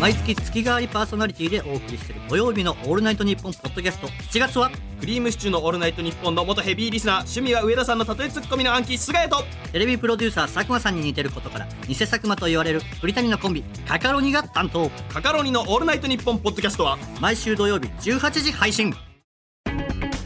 [SPEAKER 4] 毎月月替わりパーソナリティでお送りしている土曜日の「オールナイトニッポン」ポッドキャスト。7月は？
[SPEAKER 5] クリームシチューのオールナイトニッポンの元ヘビーリスナー趣味は上田さんの例えツッコミの暗記菅谷と。
[SPEAKER 4] テレビプロデューサー佐久間さんに似てることから偽佐久間と言われる鳥谷のコンビカカロニが担当。
[SPEAKER 5] カカロニのオールナイトニッポンポッドキャストは？
[SPEAKER 4] 毎週土曜日18時配信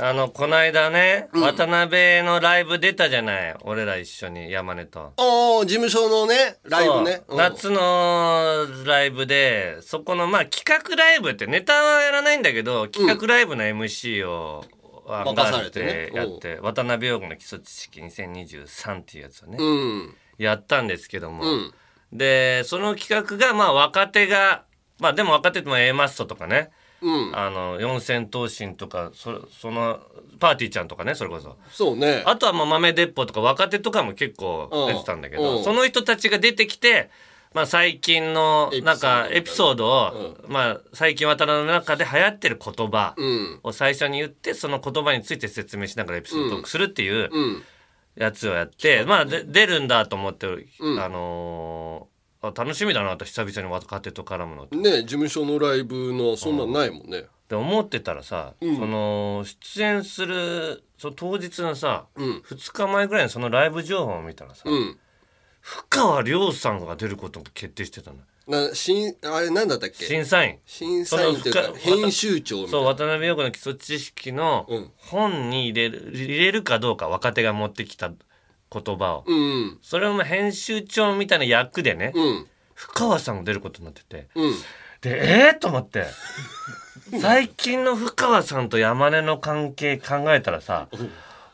[SPEAKER 1] あのこないだね、ワタナベのライブ出たじゃない？俺ら一緒に山根と。
[SPEAKER 2] おー事務所のねライブね。
[SPEAKER 1] そう。夏のライブでそこのまあ企画ライブってネタはやらないんだけど企画ライブの MC を、アンガールズでやって、ワタナベ用語の基礎知識2023っていうやつをね、
[SPEAKER 2] うん。
[SPEAKER 1] やったんですけども、
[SPEAKER 2] ん。
[SPEAKER 1] でその企画がまあ若手がまあでも若手っても A マストとかね、
[SPEAKER 2] うん。
[SPEAKER 1] あの四千頭身とかそそのパーティーちゃんとかねそれこそ。
[SPEAKER 2] そうね。
[SPEAKER 1] あとはまあ豆鉄砲とか若手とかも結構出てたんだけ
[SPEAKER 2] うん。
[SPEAKER 1] どその人たちが出てきて、まあ、最近のなんかエ
[SPEAKER 2] エピ
[SPEAKER 1] ピソードを、まあ、最近渡辺の中で流行ってる言葉
[SPEAKER 2] うん。
[SPEAKER 1] を最初に言ってその言葉について説明しながらエピソードトークするっていう
[SPEAKER 2] うん。
[SPEAKER 1] やつをやって、まあで出るんだと思って、
[SPEAKER 2] うん。
[SPEAKER 1] あのーあ楽しみだなと久々に若手と絡むのって。
[SPEAKER 2] ね事務所のライブのそんなんないもんね。
[SPEAKER 1] で思ってたらさ、
[SPEAKER 2] うん。
[SPEAKER 1] その出演するその当日のさ、
[SPEAKER 2] うん。
[SPEAKER 1] 2日前ぐらいにそのライブ情報を見たらさ、
[SPEAKER 2] うん。
[SPEAKER 1] 深川亮さんが出ることが決定してたの。
[SPEAKER 2] なしんあれなんだったっけ？
[SPEAKER 1] 審査員。
[SPEAKER 2] 審査員というか編集長みたいな。
[SPEAKER 1] そう渡辺陽子の基礎知識の
[SPEAKER 2] うん。
[SPEAKER 1] 本に入れる入れるかどうか若手が持ってきた言葉を、
[SPEAKER 2] うん。
[SPEAKER 1] それをまあ編集長みたいな役でね、
[SPEAKER 2] うん。
[SPEAKER 1] 深川さんが出ることになってて
[SPEAKER 2] うん。
[SPEAKER 1] でえー、と思って。最近の深川さんと山根の関係考えたらさ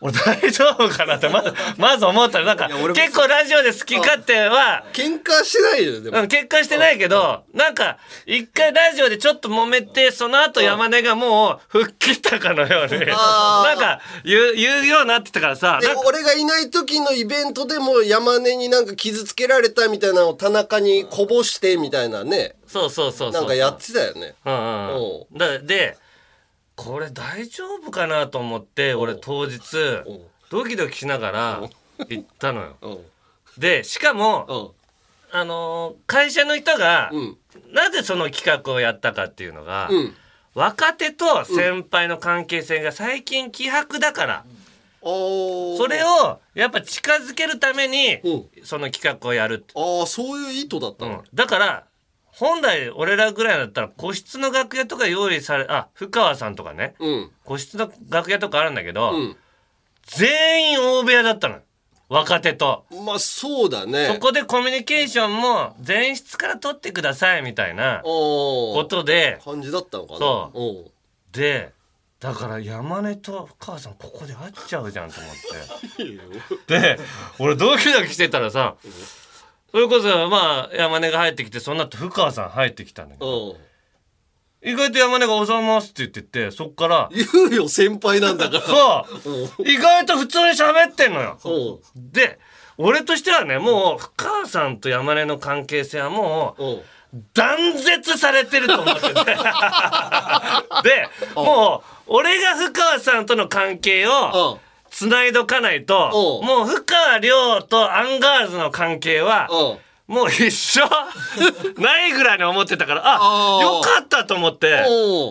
[SPEAKER 1] 俺大丈夫かなってまずまず思ったらなんか結構ラジオで好き勝手は
[SPEAKER 2] 喧嘩してないよでも。
[SPEAKER 1] うん、結果してないけど、なんか、一回ラジオでちょっと揉めて、その後山根がもう、吹っ切ったかのように、なんか、言う、言うようになってたからさ、
[SPEAKER 2] 俺がいない時のイベントでも山根になんか傷つけられたみたいなのを田中にこぼしてみたいなね。
[SPEAKER 1] そうそうそうそう。
[SPEAKER 2] なんかやってたよね。
[SPEAKER 1] うんうんう。
[SPEAKER 2] お
[SPEAKER 1] ん。だで、これ大丈夫かなと思って、俺当日、ドキドキしながら行ったのよ。
[SPEAKER 2] う。ん
[SPEAKER 1] で、しかも、
[SPEAKER 2] う。ん
[SPEAKER 1] あのー会社の人が、
[SPEAKER 2] うん。
[SPEAKER 1] なぜその企画をやったかっていうのが、
[SPEAKER 2] うん。
[SPEAKER 1] 若手と先輩の関係性が最近希薄だから、それをやっぱ近づけるために、
[SPEAKER 2] うん。
[SPEAKER 1] その企画をやるって、
[SPEAKER 2] ああそういう意図だったの。
[SPEAKER 1] うん、だから本来俺らぐらいだったら個室の楽屋とか用意されあ深川さんとかね。
[SPEAKER 2] うん。
[SPEAKER 1] 個室の楽屋とかあるんだけど、
[SPEAKER 2] うん。
[SPEAKER 1] 全員大部屋だったの若手と。
[SPEAKER 2] まあそうだね。
[SPEAKER 1] そこでコミュニケーションも前室から取ってくださいみたいな
[SPEAKER 2] お
[SPEAKER 1] ことで。
[SPEAKER 2] 感じだったのかな。
[SPEAKER 1] そう。でだから山根と深川さんここで会っちゃうじゃんと思って。で俺ドキドキしてたらさそれこそまあ山根が入ってきてその後深川さん入ってきたんだけど。
[SPEAKER 2] うん。
[SPEAKER 1] 意外と山根が「おざいます」って言っててそっから。
[SPEAKER 2] 言うよ先輩なんだから。
[SPEAKER 1] そう。意外と普通に喋ってんのよ。
[SPEAKER 2] で
[SPEAKER 1] で俺としてはねもう深川さんと山根の関係性はもう断絶されてると思ってて。でもう俺が深川さんとの関係を
[SPEAKER 2] うん
[SPEAKER 1] 繋いどかないともう深川亮とアンガールズの関係は
[SPEAKER 2] う。ん
[SPEAKER 1] もう一緒 ないぐらいに思ってたからあ
[SPEAKER 2] あー。
[SPEAKER 1] よかったと思って。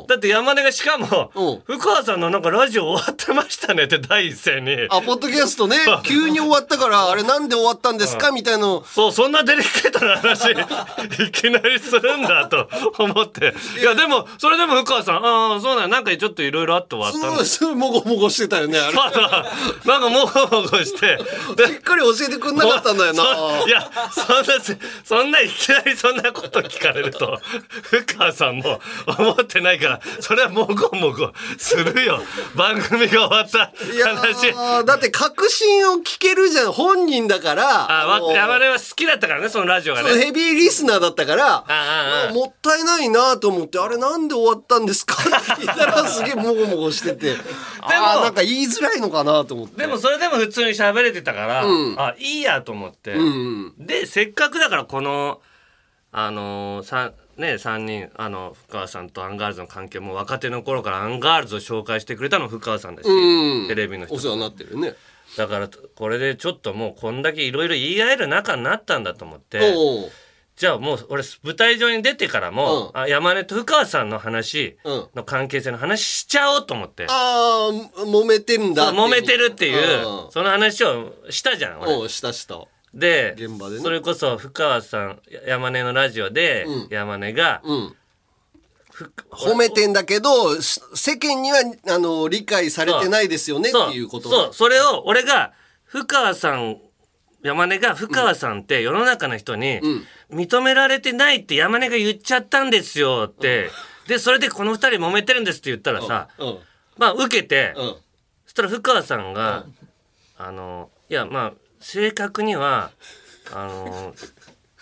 [SPEAKER 1] だって山根がしかも
[SPEAKER 2] おう。
[SPEAKER 1] 深川さんのなんかラジオ終わってましたねって第一声に。
[SPEAKER 2] あポッドキャストね。急に終わったからあれなんで終わったんですかみたいの
[SPEAKER 1] そう、そんなデリケートな話、いきなりするんだと思って。いや、でも、それでも深川さん、ああ、そうなんや。なんかちょっといろいろあって終わったんだ。
[SPEAKER 2] すごいもごもごしてたよね。あ れ
[SPEAKER 1] そうそう。なんかもごもごして。で
[SPEAKER 2] しっかり教えてくんなかったんだよな。
[SPEAKER 1] そいや、そんなず そんないきなりそんなこと聞かれると 深川さんも思ってないからそれはもごもごするよ。番組が終わった話
[SPEAKER 2] ーだって確信を聞けるじゃん本人だから。
[SPEAKER 1] あわ
[SPEAKER 2] もう。
[SPEAKER 1] 山根は好きだったからねそのラジオがね。
[SPEAKER 2] ヘビーリスナーだったからもったいないなと思ってあれなんで終わったんですか？って聞いたらすげえもごもごしてて。でもなんか言いづらいのかなと思って。
[SPEAKER 1] でもそれでも普通に喋れてたから、
[SPEAKER 2] うん。
[SPEAKER 1] あいいやと思って、
[SPEAKER 2] うん。
[SPEAKER 1] でせっかくだからこのあのーさね3人あの深川さんとアンガールズの関係も若手の頃からアンガールズを紹介してくれたの深川さんだし、
[SPEAKER 2] うん。
[SPEAKER 1] テレビの人。
[SPEAKER 2] お世話になってるね。
[SPEAKER 1] だからこれでちょっともうこんだけいろいろ言い合える仲になったんだと思ってじゃあもう俺舞台上に出てからも、
[SPEAKER 2] うん。
[SPEAKER 1] あ山根と深川さんの話
[SPEAKER 2] うん。
[SPEAKER 1] の関係性の話しちゃおうと思って。
[SPEAKER 2] ああ揉めてんだ
[SPEAKER 1] 揉めてるっていう、
[SPEAKER 2] うん。
[SPEAKER 1] その話をしたじゃん俺。
[SPEAKER 2] したした
[SPEAKER 1] で
[SPEAKER 2] 現場でね。
[SPEAKER 1] それこそ深川さんや山根のラジオで、
[SPEAKER 2] うん。
[SPEAKER 1] 山根が、
[SPEAKER 2] うん。
[SPEAKER 1] ふ
[SPEAKER 2] 褒めてんだけどし世間にはあの理解されてないですよね
[SPEAKER 1] そう。
[SPEAKER 2] っていうこと。
[SPEAKER 1] そう。それを俺が深川さん山根が深川さんって世の中の人に
[SPEAKER 2] ん。
[SPEAKER 1] 認められてないって山根が言っちゃったんですよって、でそれでこの二人揉めてるんですって言ったらさ、
[SPEAKER 2] うん。
[SPEAKER 1] まあ受けて、
[SPEAKER 2] うん。
[SPEAKER 1] そしたら深川さんが、あのいやまあ正確にはあの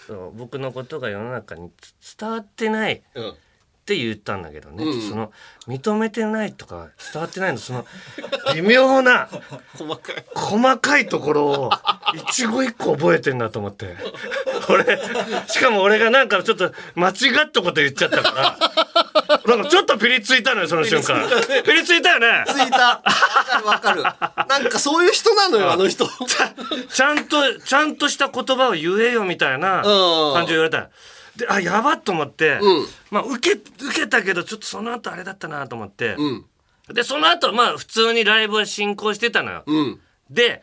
[SPEAKER 1] そう僕のことが世の中に伝わってない
[SPEAKER 2] うん。
[SPEAKER 1] て言ったんだけどね、
[SPEAKER 2] うん
[SPEAKER 1] その認めてないとか伝わってないのその微妙な
[SPEAKER 2] 細かい。
[SPEAKER 1] 細かいところを一語一句覚えてんだと思って。俺しかも俺がなんかちょっと間違ったこと言っちゃったから。なんかちょっとピリついたのよその瞬間。ピリついたよね。
[SPEAKER 2] ついた。わかるなんかそういう人なのよあの人。
[SPEAKER 1] ちゃんとちゃんとした言葉を言えよみたいな
[SPEAKER 2] うん。
[SPEAKER 1] 感じで言われたであやばっと思って、
[SPEAKER 2] うん。
[SPEAKER 1] まあ受け受けたけどちょっとその後あれだったなと思って、
[SPEAKER 2] うん。
[SPEAKER 1] でその後まあ普通にライブは進行してたのよ、
[SPEAKER 2] うん。
[SPEAKER 1] で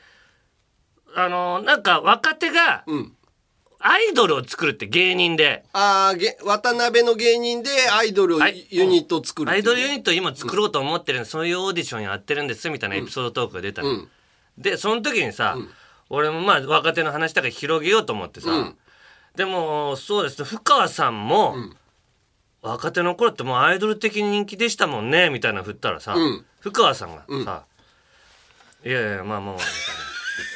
[SPEAKER 1] あのなんか若手が
[SPEAKER 2] うん。
[SPEAKER 1] アイドルを作るって芸人で。
[SPEAKER 2] ああげ渡辺の芸人でアイドルユニットを作る
[SPEAKER 1] アイドルユ
[SPEAKER 2] ニッ
[SPEAKER 1] ト今作ろうと思ってるんで、そういうオーディションやってるんですみたいなエピソードトークが出たの、
[SPEAKER 2] うん。
[SPEAKER 1] でその時にさ、俺もまあ若手の話とか広げようと思ってさ、
[SPEAKER 2] うん
[SPEAKER 1] でもそうです。ね深川さんも、若手の頃ってもうアイドル的に人気でしたもんねみたいなの振ったらさ、
[SPEAKER 2] うん。
[SPEAKER 1] 深川さんがさ「いやいやまあまあまあ」み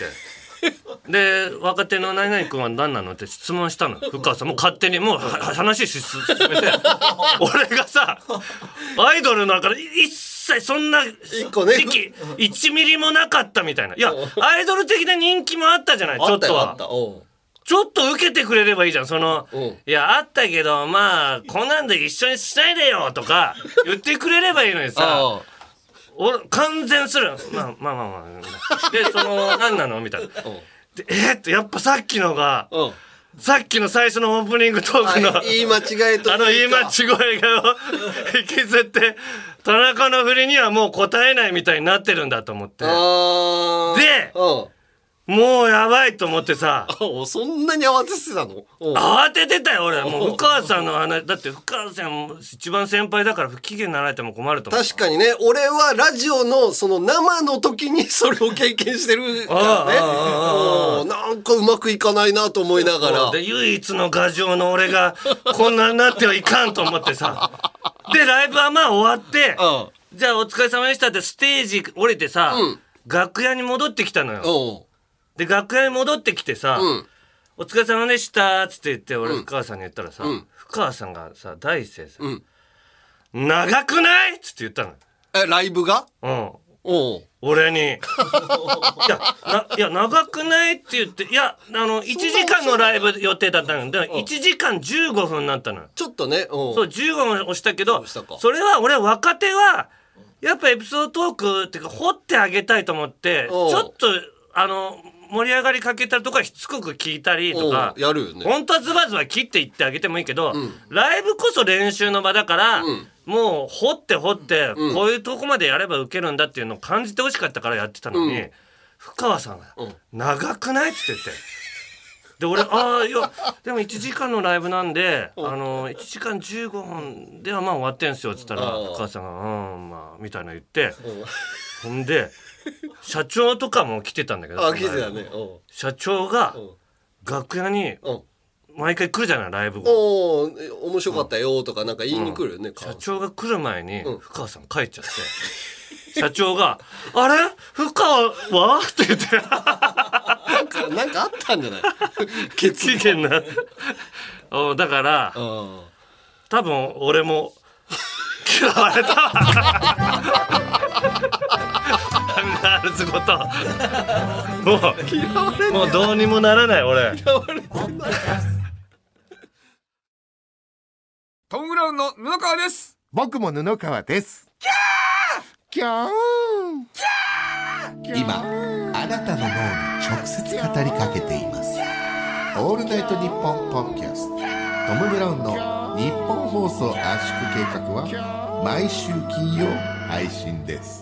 [SPEAKER 1] たいな言って。で若手の何々君は何なのって質問したの深川さん。もう勝手にもう話し進めて。俺がさアイドルの中で一切そんな時期1ミリもなかったみたいな。いやアイドル的な人気もあったじゃないちょっとは。
[SPEAKER 2] た。おう
[SPEAKER 1] ちょっと受けてくれればいいじゃんその
[SPEAKER 2] うん。
[SPEAKER 1] いやあったけどまあこんなんで一緒にしないでよとか 言ってくれればいいのにさ
[SPEAKER 2] あ
[SPEAKER 1] 俺完全する。まあまあまあまあでその 何なの？みたいな。でえー、ってやっぱさっきのが
[SPEAKER 2] あうん。
[SPEAKER 1] さっきの最初のオープニングトークの
[SPEAKER 2] あ言い間違えというか。
[SPEAKER 1] あの言い間違いが引きずって田中の振りにはもう答えないみたいになってるんだと思って。
[SPEAKER 2] あー。
[SPEAKER 1] で
[SPEAKER 2] うん
[SPEAKER 1] もうやばいと思ってさ。
[SPEAKER 2] おそんなに慌ててたの？う。ん
[SPEAKER 1] 慌ててたよ俺。もう深川さんの話だって深川さん一番先輩だから不機嫌になられても困ると思う。
[SPEAKER 2] 確かにね。俺はラジオのその生の時に それを経験してるからね。なんかうまくいかないなと思いながら。
[SPEAKER 1] で唯一の牙城の俺が こんなになってはいかんと思ってさ。でライブはまあ終わって
[SPEAKER 2] うん。
[SPEAKER 1] じゃあお疲れ様でしたってステージ降りてさ、
[SPEAKER 2] うん。
[SPEAKER 1] 楽屋に戻ってきたのよで楽屋に戻ってきてさ、
[SPEAKER 2] うん
[SPEAKER 1] お疲れ様でした」っつって言って俺深川さんに言ったらさ、
[SPEAKER 2] うん。
[SPEAKER 1] 深川さんがさ第一声さ
[SPEAKER 2] うん「
[SPEAKER 1] 長くない?」っつって言ったの
[SPEAKER 2] えライブが？
[SPEAKER 1] うん。
[SPEAKER 2] おう。
[SPEAKER 1] 俺に「いやないや長くない?」って言っていやあの1時間のライブ予定だったので1時間15分になったのよ。
[SPEAKER 2] ちょっとね
[SPEAKER 1] そう15分押したけど
[SPEAKER 2] 押したか。
[SPEAKER 1] それは俺若手はやっぱエピソードトークっていうか掘ってあげたいと思ってちょっとあの盛り上がりかけたとかしつこく聞いたりとか
[SPEAKER 2] やるよね。
[SPEAKER 1] 本当はズバズバ切っていってあげてもいいけど、
[SPEAKER 2] ん。
[SPEAKER 1] ライブこそ練習の場だから、
[SPEAKER 2] ん。
[SPEAKER 1] もう掘って掘って、
[SPEAKER 2] うん。
[SPEAKER 1] こういうとこまでやればウケるんだっていうのを感じてほしかったからやってたのに、
[SPEAKER 2] うん。
[SPEAKER 1] 深川さんが
[SPEAKER 2] うん「
[SPEAKER 1] 長くない?」って言って。で俺ああいやでも1時間のライブなんで、あの1時間15分ではまあ終わってんすよっつったら
[SPEAKER 2] うん
[SPEAKER 1] 深川さんが「うんまあ」みたいな言って。ほんで社長とかも来てたんだけど
[SPEAKER 2] あ来てたね。
[SPEAKER 1] 社長が
[SPEAKER 2] う。ん
[SPEAKER 1] 楽屋に
[SPEAKER 2] う。ん
[SPEAKER 1] 毎回来るじゃないライブ後
[SPEAKER 2] おお面白かったよとかなんか言いに来るよね、
[SPEAKER 1] 社長が来る前に
[SPEAKER 2] うん。
[SPEAKER 1] 深川さん帰っちゃって、社長が「あれ？深川は?」って言って。
[SPEAKER 2] なんかあったんじゃない？決
[SPEAKER 1] 期限な。うんだから
[SPEAKER 2] うん。
[SPEAKER 1] 多分俺も嫌われた アンガールズごと もうもうどうにもならない俺。
[SPEAKER 6] トム・ブラウンの布川です。
[SPEAKER 7] 僕も布川です。キャー！今あなたの脳に直接語りかけています。オールナイトニッポンポッドキャスト。トム・ブラウンの日本放送圧縮計画は毎週金曜配信です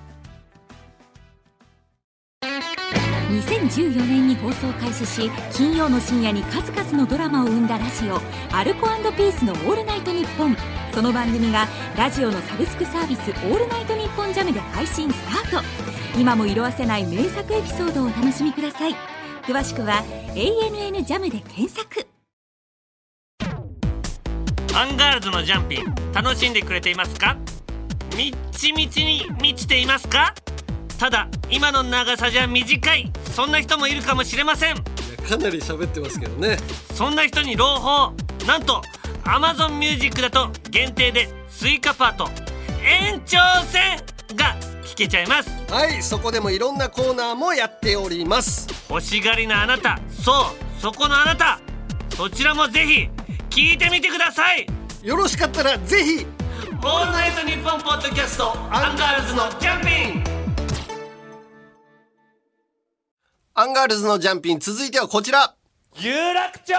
[SPEAKER 8] 2014年に放送開始し金曜の深夜に数々のドラマを生んだラジオ「アルコピースのオールナイトニッポン」その番組がラジオのサブスクサービス「オールナイトニッポンジャムで配信スタート。今も色あせない名作エピソードをお楽しみください。詳しくは「ANN ジャムで検索。
[SPEAKER 1] アンガールズのジャンピン楽しんでくれていますか？みっちみちに満ちていますか？ただ今の長さじゃ短い。そんな人もいるかもしれません。
[SPEAKER 2] かなり喋ってますけどね。
[SPEAKER 1] そんな人に朗報。なんと Amazon Music だと限定でスイカパート延長戦が聞けちゃいます。
[SPEAKER 2] はいそこでもいろんなコーナーもやっております。
[SPEAKER 1] 欲しがりなあなた。そうそこのあなた。そちらもぜひ聞いてみてください。
[SPEAKER 2] よろしかったらぜひ。
[SPEAKER 1] オールナイトニッポンポッドキャストアンガールズのジャンピン
[SPEAKER 2] アンガールズのジャンピン。続いてはこちら。
[SPEAKER 1] 有楽町！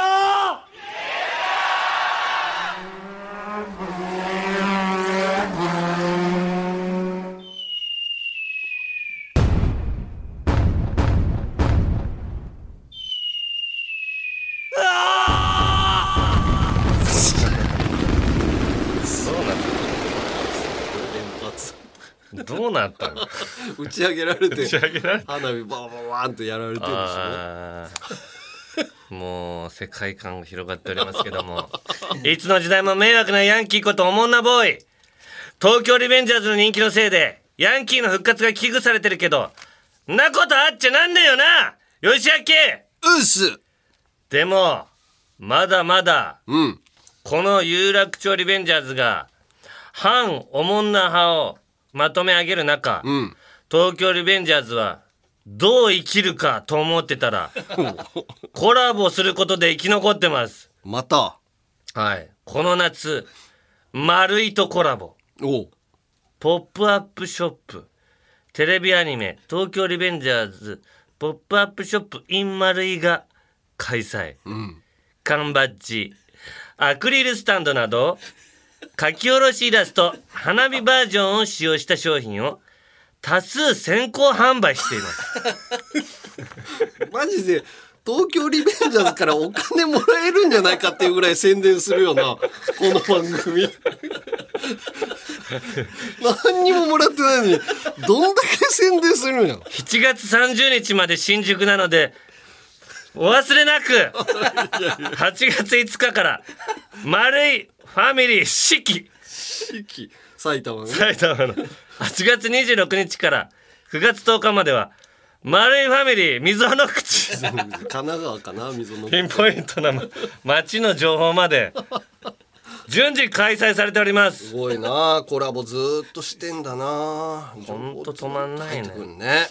[SPEAKER 1] どうなったの？
[SPEAKER 2] 打ち上げられて
[SPEAKER 1] 打ち上げられて。
[SPEAKER 2] 花火バーバーバーンとやられてるんでしょ？
[SPEAKER 1] もう世界観が広がっておりますけども。いつの時代も迷惑なヤンキーことおもんなボーイ。東京リベンジャーズの人気のせいでヤンキーの復活が危惧されてるけどんなことあっちゃなんねえよな！吉明
[SPEAKER 2] うっす。
[SPEAKER 1] でもまだまだ
[SPEAKER 2] うん。
[SPEAKER 1] この有楽町リベンジャーズが反おもんな派をまとめ上げる中、
[SPEAKER 2] うん。
[SPEAKER 1] 東京リベンジャーズはどう生きるかと思ってたら コラボすることで生き残ってます。
[SPEAKER 2] また。
[SPEAKER 1] はい。この夏丸いとコラボ。ポップアップショップ。テレビアニメ東京リベンジャーズポップアップショップ in 丸いが開催、缶バッジアクリルスタンドなど書き下ろしイラスト花火バージョンを使用した商品を多数先行販売しています。
[SPEAKER 2] マジで東京リベンジャーズからお金もらえるんじゃないかっていうぐらい宣伝するよなこの番組。何にももらってないのにどんだけ宣伝するんや。
[SPEAKER 1] 7月30日まで新宿なのでお忘れなく 8月5日から丸いファミリー四季。
[SPEAKER 2] 四季。埼玉ね。
[SPEAKER 1] 埼玉の。8月26日から9月10日までは丸いファミリー溝の口。
[SPEAKER 2] 神奈川かな溝の
[SPEAKER 1] ピンポイントな街の情報まで順次開催されております。
[SPEAKER 2] すごいなコラボずーっとしてんだな。
[SPEAKER 1] ほんと止まんないね。
[SPEAKER 2] ね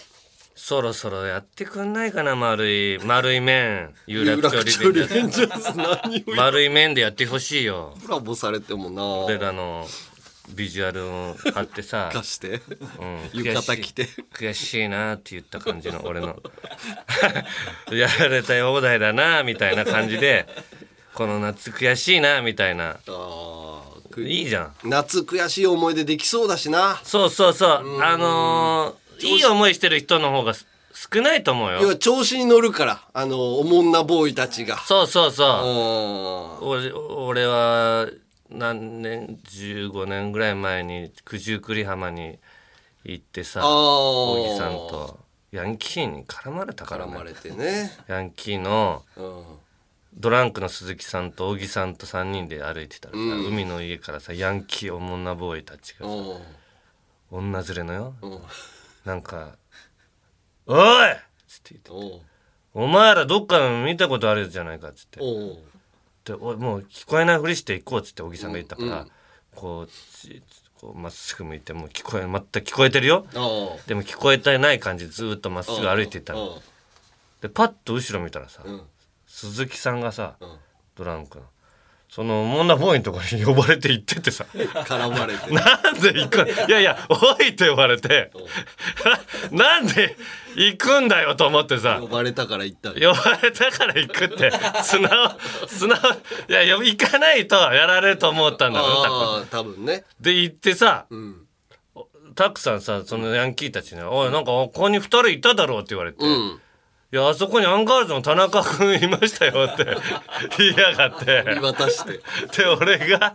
[SPEAKER 1] そろそろやってくんないかな丸い丸い麺有
[SPEAKER 2] 有
[SPEAKER 1] 楽
[SPEAKER 2] 楽町リ
[SPEAKER 1] ベン
[SPEAKER 2] ジャーズ何を
[SPEAKER 1] 丸い麺でやってほしいよ。
[SPEAKER 2] コラボされてもな。
[SPEAKER 1] 俺らのビジュアルを貼ってさ。
[SPEAKER 2] 貸して。
[SPEAKER 1] うん。
[SPEAKER 2] 浴衣着て。
[SPEAKER 1] 悔しいなって言った感じの俺の。やられた放題だなみたいな感じでこの夏悔しいなみたいな。
[SPEAKER 2] あー
[SPEAKER 1] いいじゃん。
[SPEAKER 2] 夏悔しい思い出できそうだしな。
[SPEAKER 1] そうそうそう。あのーいい思いしてる人の方が少ないと思う
[SPEAKER 2] 要
[SPEAKER 1] よ
[SPEAKER 2] は調子に乗るからあのおもんなボーイたちが。
[SPEAKER 1] そうそうそう。
[SPEAKER 2] うん。
[SPEAKER 1] 俺俺は何年15年ぐらい前に九十九里浜に行ってさ小木さんとヤンキーに絡まれたからね。
[SPEAKER 2] 絡まれてね。
[SPEAKER 1] ヤンキーの
[SPEAKER 2] うん。
[SPEAKER 1] ドランクの鈴木さんと小木さんと3人で歩いてたらさ、
[SPEAKER 2] うん。
[SPEAKER 1] 海の家からさヤンキーおもんなボーイたちがさ女連れのよ、
[SPEAKER 2] うん
[SPEAKER 1] なんか「おい!」っつって言って
[SPEAKER 2] おう「
[SPEAKER 1] お前らどっかで見たことあるじゃないか」っつって。でおいもう聞こえないふりして行こうっつって小木さんが言ったから、
[SPEAKER 2] うん
[SPEAKER 1] こうちこうまっすぐ向いてもう聞こえ全く聞こえてるよ。でも聞こえてない感じでずーっとまっすぐ歩いていったの。でパッと後ろ見たらさ、
[SPEAKER 2] うん。
[SPEAKER 1] 鈴木さんがさ、
[SPEAKER 2] ん。
[SPEAKER 1] ドランクのそのモンナボーイのところに呼ばれて行っててさ。
[SPEAKER 2] 絡まれて。
[SPEAKER 1] なんで行くいやいや「おい!」って呼ばれて。なんで行くんだよと思ってさ。
[SPEAKER 2] 呼ばれたから行った
[SPEAKER 1] 呼ばれたから行くって。素直素直いや行かないとやられると思ったんだろう多分。
[SPEAKER 2] ああ多分ね。
[SPEAKER 1] で行ってさ
[SPEAKER 2] うん。
[SPEAKER 1] タクさんさそのヤンキーたちに「おいなんかここに二人いただろ」って言われて「
[SPEAKER 2] うん
[SPEAKER 1] いやあそこにアンガールズの田中君いましたよ」って 言いやがって。
[SPEAKER 2] 見渡して。
[SPEAKER 1] で俺が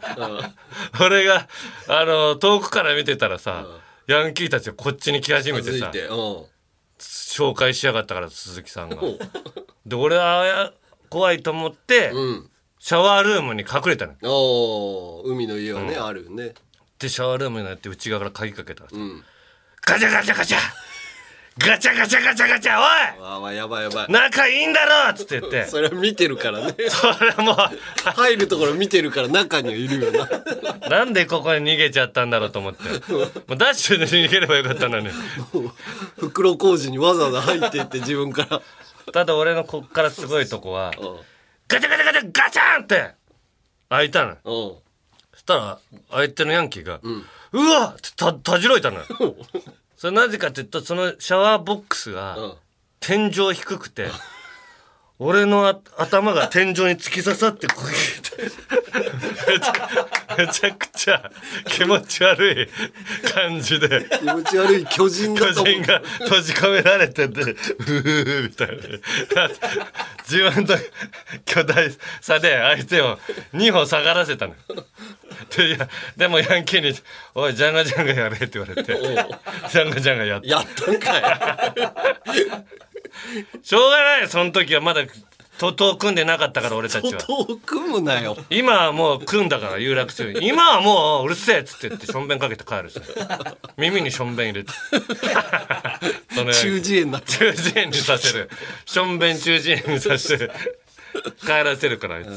[SPEAKER 1] 俺があの遠くから見てたらさヤンキーたちがこっちに来始めてさ
[SPEAKER 2] てうん。
[SPEAKER 1] 紹介しやがったから鈴木さんが。で俺は怖いと思って、
[SPEAKER 2] うん。
[SPEAKER 1] シャワールームに隠れたの。
[SPEAKER 2] おー海の家はね、あるよね。
[SPEAKER 1] でシャワールームになって内側から鍵かけたらさ、
[SPEAKER 2] うん。
[SPEAKER 1] ガチャガチャガチャガチャガチャガチャガチャおい！
[SPEAKER 2] ああやばいやばい
[SPEAKER 1] 仲いいんだろっつって言って。
[SPEAKER 2] それは見てるからね。
[SPEAKER 1] それも
[SPEAKER 2] 入るところ見てるから中にはいるよな。
[SPEAKER 1] うなんでここに逃げちゃったんだろうと思って。もうダッシュで逃げればよかったのに。
[SPEAKER 2] 袋小路にわざわざ入っていって自分から。
[SPEAKER 1] ただ俺のこっからすごいとこは
[SPEAKER 2] うん。
[SPEAKER 1] ガチャガチャガチャガチャンって開いたの
[SPEAKER 2] うん。
[SPEAKER 1] そしたら相手のヤンキーが「うわっ!」ってたたじろいたのよ それなぜかって言うとそのシャワーボックスが
[SPEAKER 2] うん。
[SPEAKER 1] 天井低くて 俺のあ頭が天井に突き刺さってこうめちゃくちゃ気持ち悪い感じで。
[SPEAKER 2] 気持ち悪い巨人だ
[SPEAKER 1] 巨人が閉じ込められててうーみたいな。自分の巨大さで相手を2歩下がらせたのでいやでもヤンキーに「おいジャンガジャンガやれ」って言われて。ジャンガジャンガやって。
[SPEAKER 2] やったんかい
[SPEAKER 1] しょうがない。その時はまだ徒党組んでなかったから俺たちは。
[SPEAKER 2] 遠くむなよ。
[SPEAKER 1] 今はもう組んだから有楽町に。今はもううるせえっつって言ってしょんべんかけて帰るし。耳にしょんべん入れて。その
[SPEAKER 2] 中耳炎にな
[SPEAKER 1] 中耳炎にさせる。しょんべん中耳炎にさせて帰らせるからあいつ。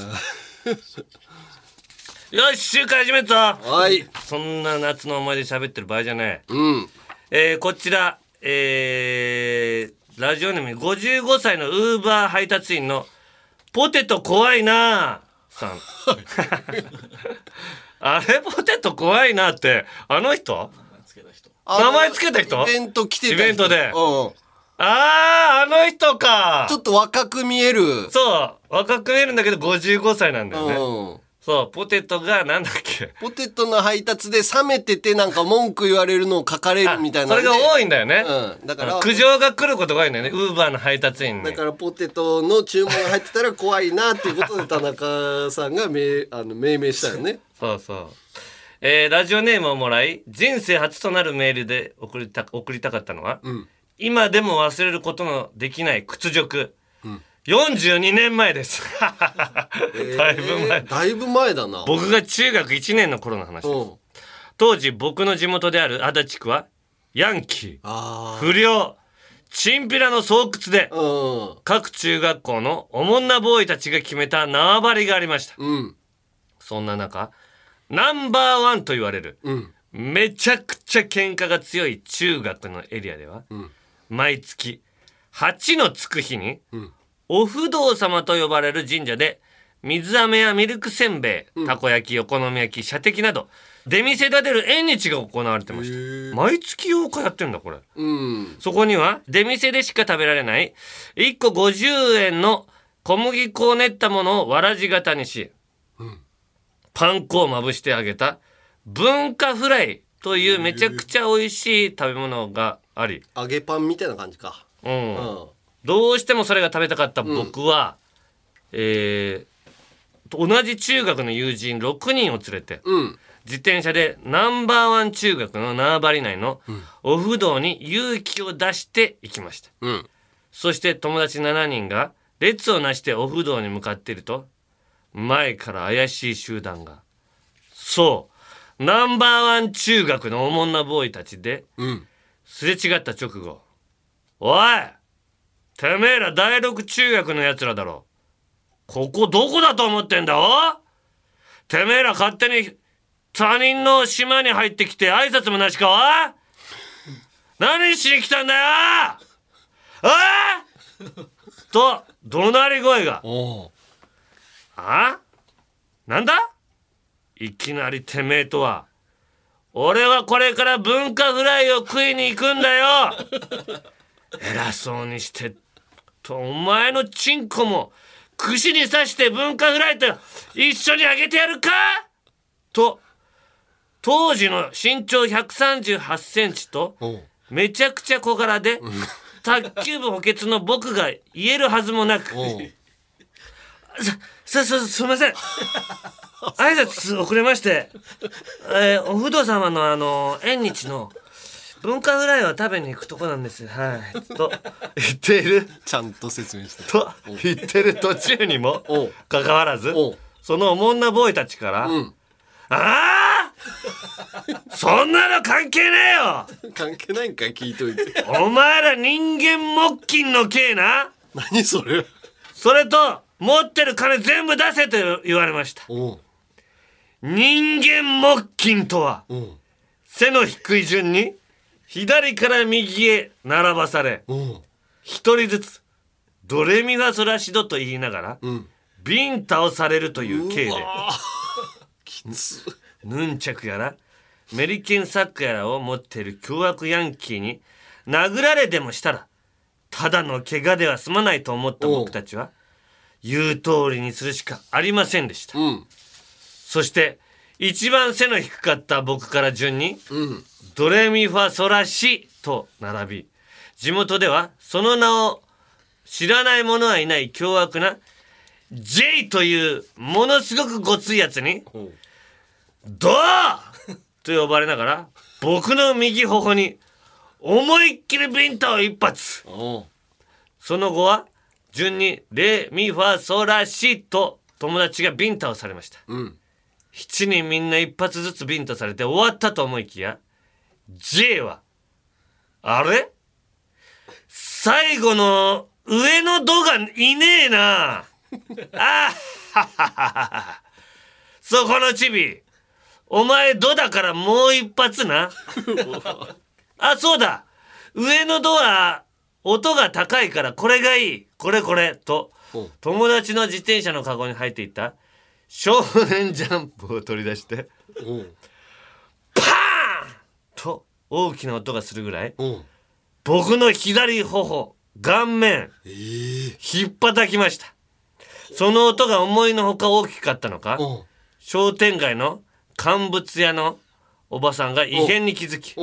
[SPEAKER 1] よし週間始めたぞ。
[SPEAKER 2] はい。
[SPEAKER 1] そんな夏の思い出喋ってる場合じゃない
[SPEAKER 2] うん。
[SPEAKER 1] えーこちら、えーラジオネーム55歳のウーバー配達員のポテト怖いなーさん。あれポテト怖いなって、あの人？名前つけた人。
[SPEAKER 2] イベント来てた人。
[SPEAKER 1] イベントで。
[SPEAKER 2] うんちょ
[SPEAKER 1] あー、あの人か。
[SPEAKER 2] っと若く見える。
[SPEAKER 1] そう、若く見えるんだけど55歳なんだよね。
[SPEAKER 2] うん
[SPEAKER 1] そう、ポテトがなんだっけ？
[SPEAKER 2] ポテトの配達で冷めててなんか文句言われるのを書かれるみたいな
[SPEAKER 1] それが多いんだよね。
[SPEAKER 2] うんだから
[SPEAKER 1] 苦情が来ることが多いんだよね。ウーバーの配達員に。
[SPEAKER 2] だからポテトの注文が入ってたら怖いなっていうことで田中さんが命 あの命名したよね。
[SPEAKER 1] そうそう。えーラジオネームをもらい、人生初となるメールで送りた送りたかったのは、
[SPEAKER 2] ん
[SPEAKER 1] 今でも忘れることのできない屈辱。42年前です。だいぶ前。
[SPEAKER 2] えーだいぶ前だな。
[SPEAKER 1] 僕が中学1年の頃の話です。
[SPEAKER 2] うん。
[SPEAKER 1] 当時僕の地元である足立区は、ヤンキー、
[SPEAKER 2] あ
[SPEAKER 1] 不良、チンピラの巣窟で
[SPEAKER 2] あ。、うん。
[SPEAKER 1] 各中学校のおもんなボーイたちが決めた縄張りがありました。
[SPEAKER 2] うん。
[SPEAKER 1] そんな中、ナンバーワンと言われる、
[SPEAKER 2] うん。
[SPEAKER 1] めちゃくちゃ喧嘩が強い中学のエリアでは、
[SPEAKER 2] ん
[SPEAKER 1] 毎月8のつく日に、
[SPEAKER 2] ん
[SPEAKER 1] お不動様と呼ばれる神社で水飴やミルクせんべい、たこ焼きお好み焼き射的など出店立てる縁日が行われてました。毎月8日やってんだこれ。
[SPEAKER 2] うん。
[SPEAKER 1] そこには出店でしか食べられない1個50円の小麦粉を練ったものをわらじ型にし、パン粉をまぶして揚げた文化フライというめちゃくちゃ美味しい食べ物があり。
[SPEAKER 2] 揚げパンみたいな感じか。
[SPEAKER 1] うんどうしてもそれが食べたかった僕は、えー同じ中学の友人6人を連れて、
[SPEAKER 2] うん。
[SPEAKER 1] 自転車でナンバーワン中学の縄張り内のお不動に勇気を出して行きました。
[SPEAKER 2] うん。
[SPEAKER 1] そして友達7人が列をなしてお不動に向かっていると、前から怪しい集団が、そう、ナンバーワン中学のおもんなボーイたちで、
[SPEAKER 2] うん。
[SPEAKER 1] すれ違った直後、おいてめえら第六中学の奴らだろ。ここどこだと思ってんだお？てめえら勝手に他人の島に入ってきて挨拶もなしかお？い何しに来たんだよ？お？いと怒鳴り声が。
[SPEAKER 2] お
[SPEAKER 1] あ？なんだ？いきなりてめえとは。俺はこれから文化フライを食いに行くんだよ。偉そうにしてとお前のチンコも串に刺して文化フライと一緒にあげてやるか？と当時の身長138センチとめちゃくちゃ小柄で卓球部補欠の僕が言えるはずもなく。さ、さ、さ、すいません。挨拶遅れまして、えーお不動様のあの、縁日の文化フライを食べに行くとこなんです。はい。と、言っている？
[SPEAKER 2] ちゃんと説明して。
[SPEAKER 1] と、言ってる途中にもかかわらずそのおもんなボーイたちから、
[SPEAKER 2] うん
[SPEAKER 1] ああ？そんなの関係ねえよ!
[SPEAKER 2] 関係ないんかい？聞いといて
[SPEAKER 1] お前ら人間木金の刑な
[SPEAKER 2] 何それ？
[SPEAKER 1] それと、持ってる金全部出せと言われました。人間木金とは、背の低い順に、左から右へ並ばされ、一人ずつ、ドレミファソラシドと言いながら、
[SPEAKER 2] うん。
[SPEAKER 1] ビンタをされるという刑で、ヌンチャクやら、メリケンサックやらを持っている凶悪ヤンキーに、殴られでもしたら、ただの怪我では済まないと思った僕たちは、言う通りにするしかありませんでした。
[SPEAKER 2] うん。
[SPEAKER 1] そして、一番背の低かった僕から順に、
[SPEAKER 2] うん
[SPEAKER 1] ドレミファソラシと並び、地元ではその名を知らない者はいない凶悪な J というものすごくごついやつに、ドアと呼ばれながら、僕の右頬に思いっきりビンタを一発。その後は、順にレミファソラシと友達がビンタをされました。
[SPEAKER 2] うん
[SPEAKER 1] 7人みんな一発ずつビンタされて終わったと思いきや、J は、あれ？最後の上のドがいねえな。あーはははは。そこのチビ。お前ドだからもう一発な。あ、そうだ。上のドは音が高いからこれがいい。これこれ。と友達の自転車のカゴに入っていった少年ジャンプを取り出して、
[SPEAKER 2] おう
[SPEAKER 1] と大きな音がするぐらい、
[SPEAKER 2] おう
[SPEAKER 1] 僕の左頬、顔面、
[SPEAKER 2] ええ。
[SPEAKER 1] 引っ叩きました。その音が思いのほか大きかったのか、
[SPEAKER 2] おう
[SPEAKER 1] 商店街の乾物屋のおばさんが異変に気づき、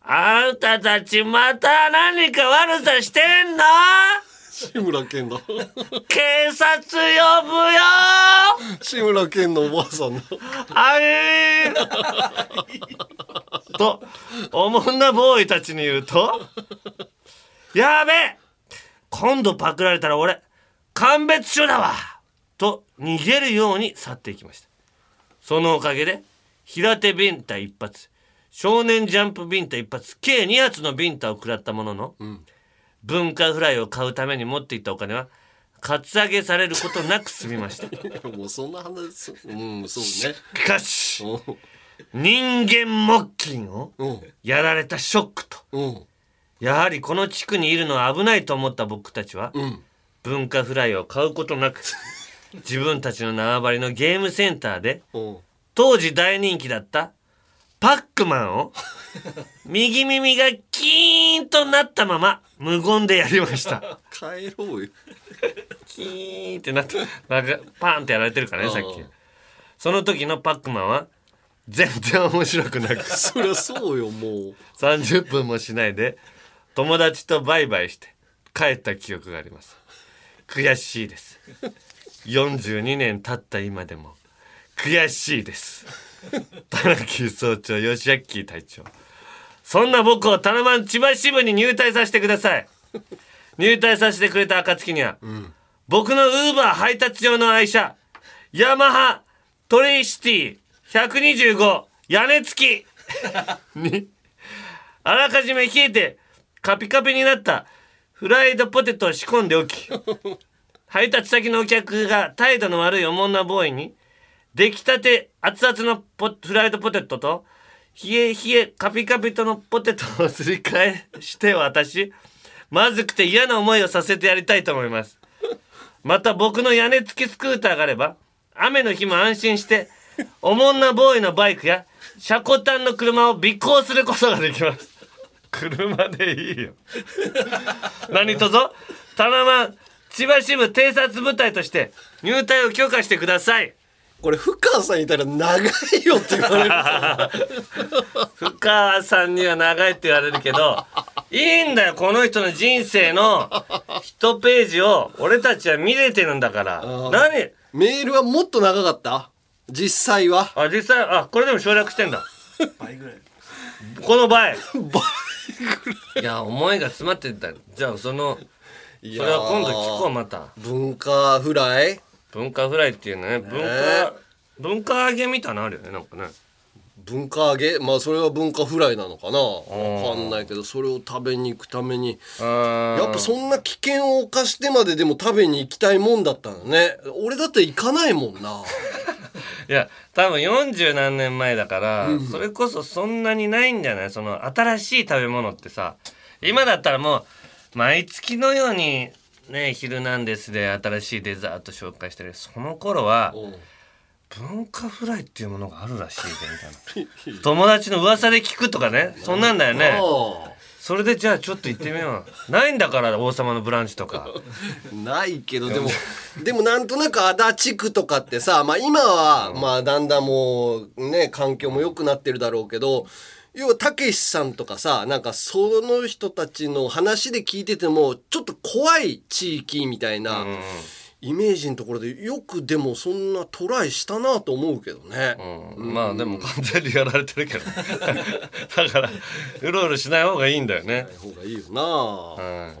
[SPEAKER 1] あんたたちまた何か悪さしてんの？
[SPEAKER 2] 志村けんだ
[SPEAKER 1] 警察呼ぶよ。
[SPEAKER 2] 志村けんのおばあさんだ
[SPEAKER 1] あえー。と、おもんなボーイたちに言うと、やべえ。今度パクられたら俺、鑑別所だわ。と逃げるように去っていきました。そのおかげで、平手ビンタ一発、少年ジャンプビンタ一発、計2発のビンタを食らったものの、
[SPEAKER 2] ん
[SPEAKER 1] 文化フライを買うために持っていったお金は、カツアゲされることなく済みました。
[SPEAKER 2] もうそんな話うんそうね。
[SPEAKER 1] しかし、人間木金をやられたショックと、やはりこの地区にいるのは危ないと思った僕たちは、
[SPEAKER 2] うん。
[SPEAKER 1] 文化フライを買うことなく、自分たちの縄張りのゲームセンターで、当時大人気だったパックマンを、右耳がキーンとなったまま無言でやりました。
[SPEAKER 2] 帰ろうよ。
[SPEAKER 1] キーンってなって、なパーンってやられてるからね、さっき。
[SPEAKER 2] うん。
[SPEAKER 1] その時のパックマンは、全然面白くなく、
[SPEAKER 2] そりゃそうよもう。
[SPEAKER 1] 30分もしないで友達とバイバイして帰った記憶があります。悔しいです。42年経った今でも悔しいです。田中総長吉明隊長そんな僕をタナマン千葉支部に入隊させてください。入隊させてくれた暁には、僕のウーバー配達用の愛車ヤマハトレイシティ125屋根付き。に。あらかじめ冷えてカピカピになった。フライドポテトを仕込んでおき。配達先のお客が態度の悪いおもんなボーイに出来たて熱々のポフライドポテトと冷え冷えカピカピとのポテトをすり替えして私まずくて嫌な思いをさせてやりたいと思います。また僕の屋根付きスクーターがあれば雨の日も安心しておもんなボーイのバイクや車庫端の車を尾行することができます。車でいいよ。何とぞタナマン千葉支部偵察部隊として入隊を許可してください
[SPEAKER 2] これ深川さんいたら長いよって言われる
[SPEAKER 1] 深川さんには長いって言われるけどいいんだよこの人の人生の一ページを俺たちは見れてるんだから。何？
[SPEAKER 2] メールはもっと長かった？実際は？
[SPEAKER 1] あ実際あこれでも省略してんだ。この倍。い。や思いが詰まってた。じゃあそのそれは今度聞こうまた。
[SPEAKER 2] 文化フライ？
[SPEAKER 1] 文化フライっていうね文化、
[SPEAKER 2] ね
[SPEAKER 1] 文化揚げみたいなのあるよねなんかね。
[SPEAKER 2] 文化揚げ？まあそれは文化フライなのかな？わかんないけどそれを食べに行くために。や
[SPEAKER 1] や
[SPEAKER 2] っぱそんな危険を冒してまででも食べに行きたいもんだったのね。俺だって行かないもんな。い
[SPEAKER 1] や多分40何年前だから、それこそそんなにないんじゃない？その新しい食べ物ってさ今だったらもう毎月のようにね「ヒルナンデス」で新しいデザート紹介してるその頃は文化フライっていうものがあるらしいぜみたいな。友達の噂で聞くとかねそんなんだよね。それでじゃあちょっと行ってみよう。ないんだから王様のブランチとか。
[SPEAKER 2] ないけどでもでもなんとなく足立区とかってさ、まあ、今はまあだんだんもうね環境も良くなってるだろうけど要はたけしさんとかさなんかその人たちの話で聞いててもちょっと怖い地域みたいなイメージのところでよくでもそんなトライしたなと思うけどね。
[SPEAKER 1] まあでも完全にやられてるけど。だからうろうろしない方がいいんだよね。
[SPEAKER 2] 方がいいよな、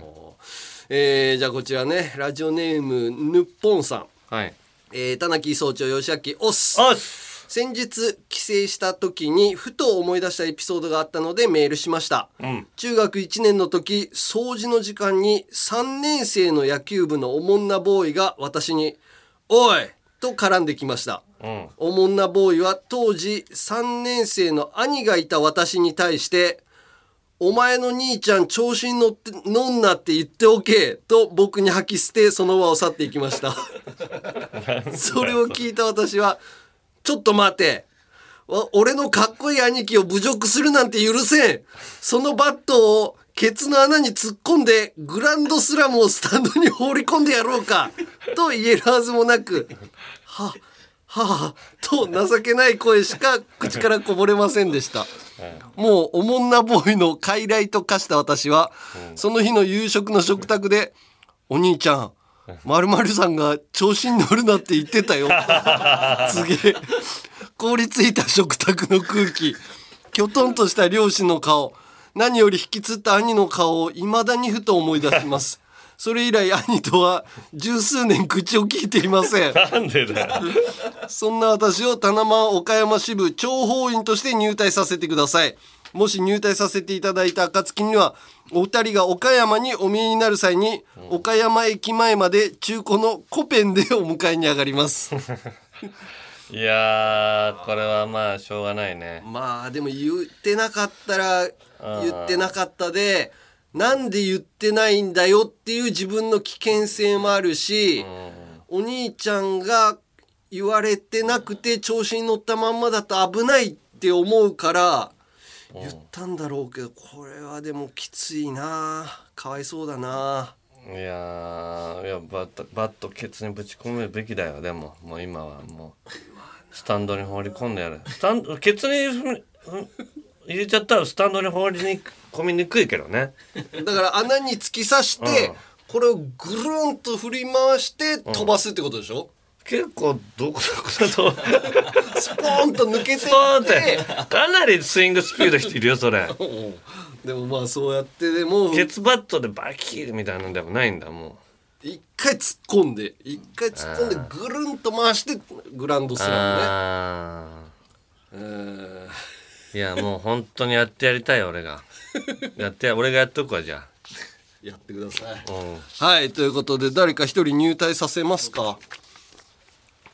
[SPEAKER 2] えーじゃあこちらねラジオネームぬっぽんさん。
[SPEAKER 1] はい。
[SPEAKER 2] えー、田中総長吉明おっす。
[SPEAKER 1] おっす
[SPEAKER 2] 先日帰省した時にふと思い出したエピソードがあったのでメールしました、
[SPEAKER 1] うん。
[SPEAKER 2] 中学1年の時掃除の時間に3年生の野球部のおもんなボーイが私に「おい!」と絡んできました。
[SPEAKER 1] うん。
[SPEAKER 2] おもんなボーイは当時3年生の兄がいた私に対して「お前の兄ちゃん調子に乗って乗んなって言っておけ」と僕に吐き捨てその場を去っていきました。それを聞いた私は「ちょっと待て。俺のかっこいい兄貴を侮辱するなんて許せん。そのバットをケツの穴に突っ込んでグランドスラムをスタンドに放り込んでやろうか」と言えるはずもなく「ははあ」と情けない声しか口からこぼれませんでした。もうおもんなボーイの傀儡と化した私は、その日の夕食の食卓で「お兄ちゃんまるさんが調子に乗るなって言ってたよ」すげえ。凍りついた食卓の空気。きょとんとした両親の顔。何より引きつった兄の顔を未だにふと思い出します。それ以来兄とは十数年口を聞いていません。
[SPEAKER 1] なんでだよ。
[SPEAKER 2] そんな私を田間岡山支部諜報員として入隊させてください。もし入隊させていただいた暁には、お二人が岡山にお見えになる際に、岡山駅前まで中古のコペンでお迎えに上がります。
[SPEAKER 1] いやーこれはまあしょうがないね。
[SPEAKER 2] まあでも言ってなかったら言ってなかったで、なんで言ってないんだよっていう自分の危険性もあるし、お兄ちゃんが言われてなくて調子に乗ったまんまだと危ないって思うから言ったんだろうけどこれはでもきついな。かわいそうだな。い
[SPEAKER 1] やーいやバットバットケツにぶち込むべきだよ。でももう今はもうスタンドに放り込んでやる。スタンドケツに入れちゃったらスタンドに放りに込みにくいけどね。
[SPEAKER 2] だから穴に突き刺して、
[SPEAKER 1] うん。
[SPEAKER 2] これをぐるんと振り回して飛ばすってことでしょ、
[SPEAKER 1] 結構どこどこだと。
[SPEAKER 2] スポーンと抜けて
[SPEAKER 1] スポーンっ
[SPEAKER 2] って。
[SPEAKER 1] てかなりスイングスピードいるよそれ。
[SPEAKER 2] でもまあそうやってでも
[SPEAKER 1] ケツバットでバキーみたいなのでもないんだも
[SPEAKER 2] 一回突っ込んで一回突っ込んでぐるんと回してグランド
[SPEAKER 1] う
[SPEAKER 2] スラ
[SPEAKER 1] あ
[SPEAKER 2] ムね。うん
[SPEAKER 1] ー。いやもう本当にやってやりたいよ俺が。やってや俺がやっとくわじゃ
[SPEAKER 2] やってください。
[SPEAKER 1] あうん。
[SPEAKER 2] はいということで誰か一人入隊させますか？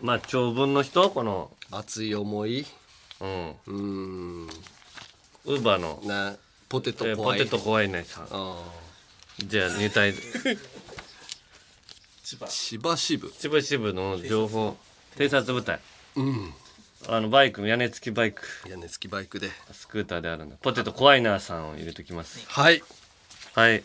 [SPEAKER 1] まあ長文の人？この。
[SPEAKER 2] 熱い思い。
[SPEAKER 1] うん。
[SPEAKER 2] うーん。
[SPEAKER 1] ウーバーの。
[SPEAKER 2] なポテト
[SPEAKER 1] えーポ
[SPEAKER 2] 怖い。
[SPEAKER 1] テト怖いねさん。
[SPEAKER 2] あ
[SPEAKER 1] じゃあ入隊。
[SPEAKER 2] ー千葉支部。
[SPEAKER 1] しぶしぶの情報。偵察部隊。
[SPEAKER 2] うん。
[SPEAKER 1] あのバイク屋根付きバイク。
[SPEAKER 2] 屋根付きバイクで。
[SPEAKER 1] スクーターであるんだ。ポテト怖いなさんを入れときます。
[SPEAKER 2] はい。
[SPEAKER 1] はい。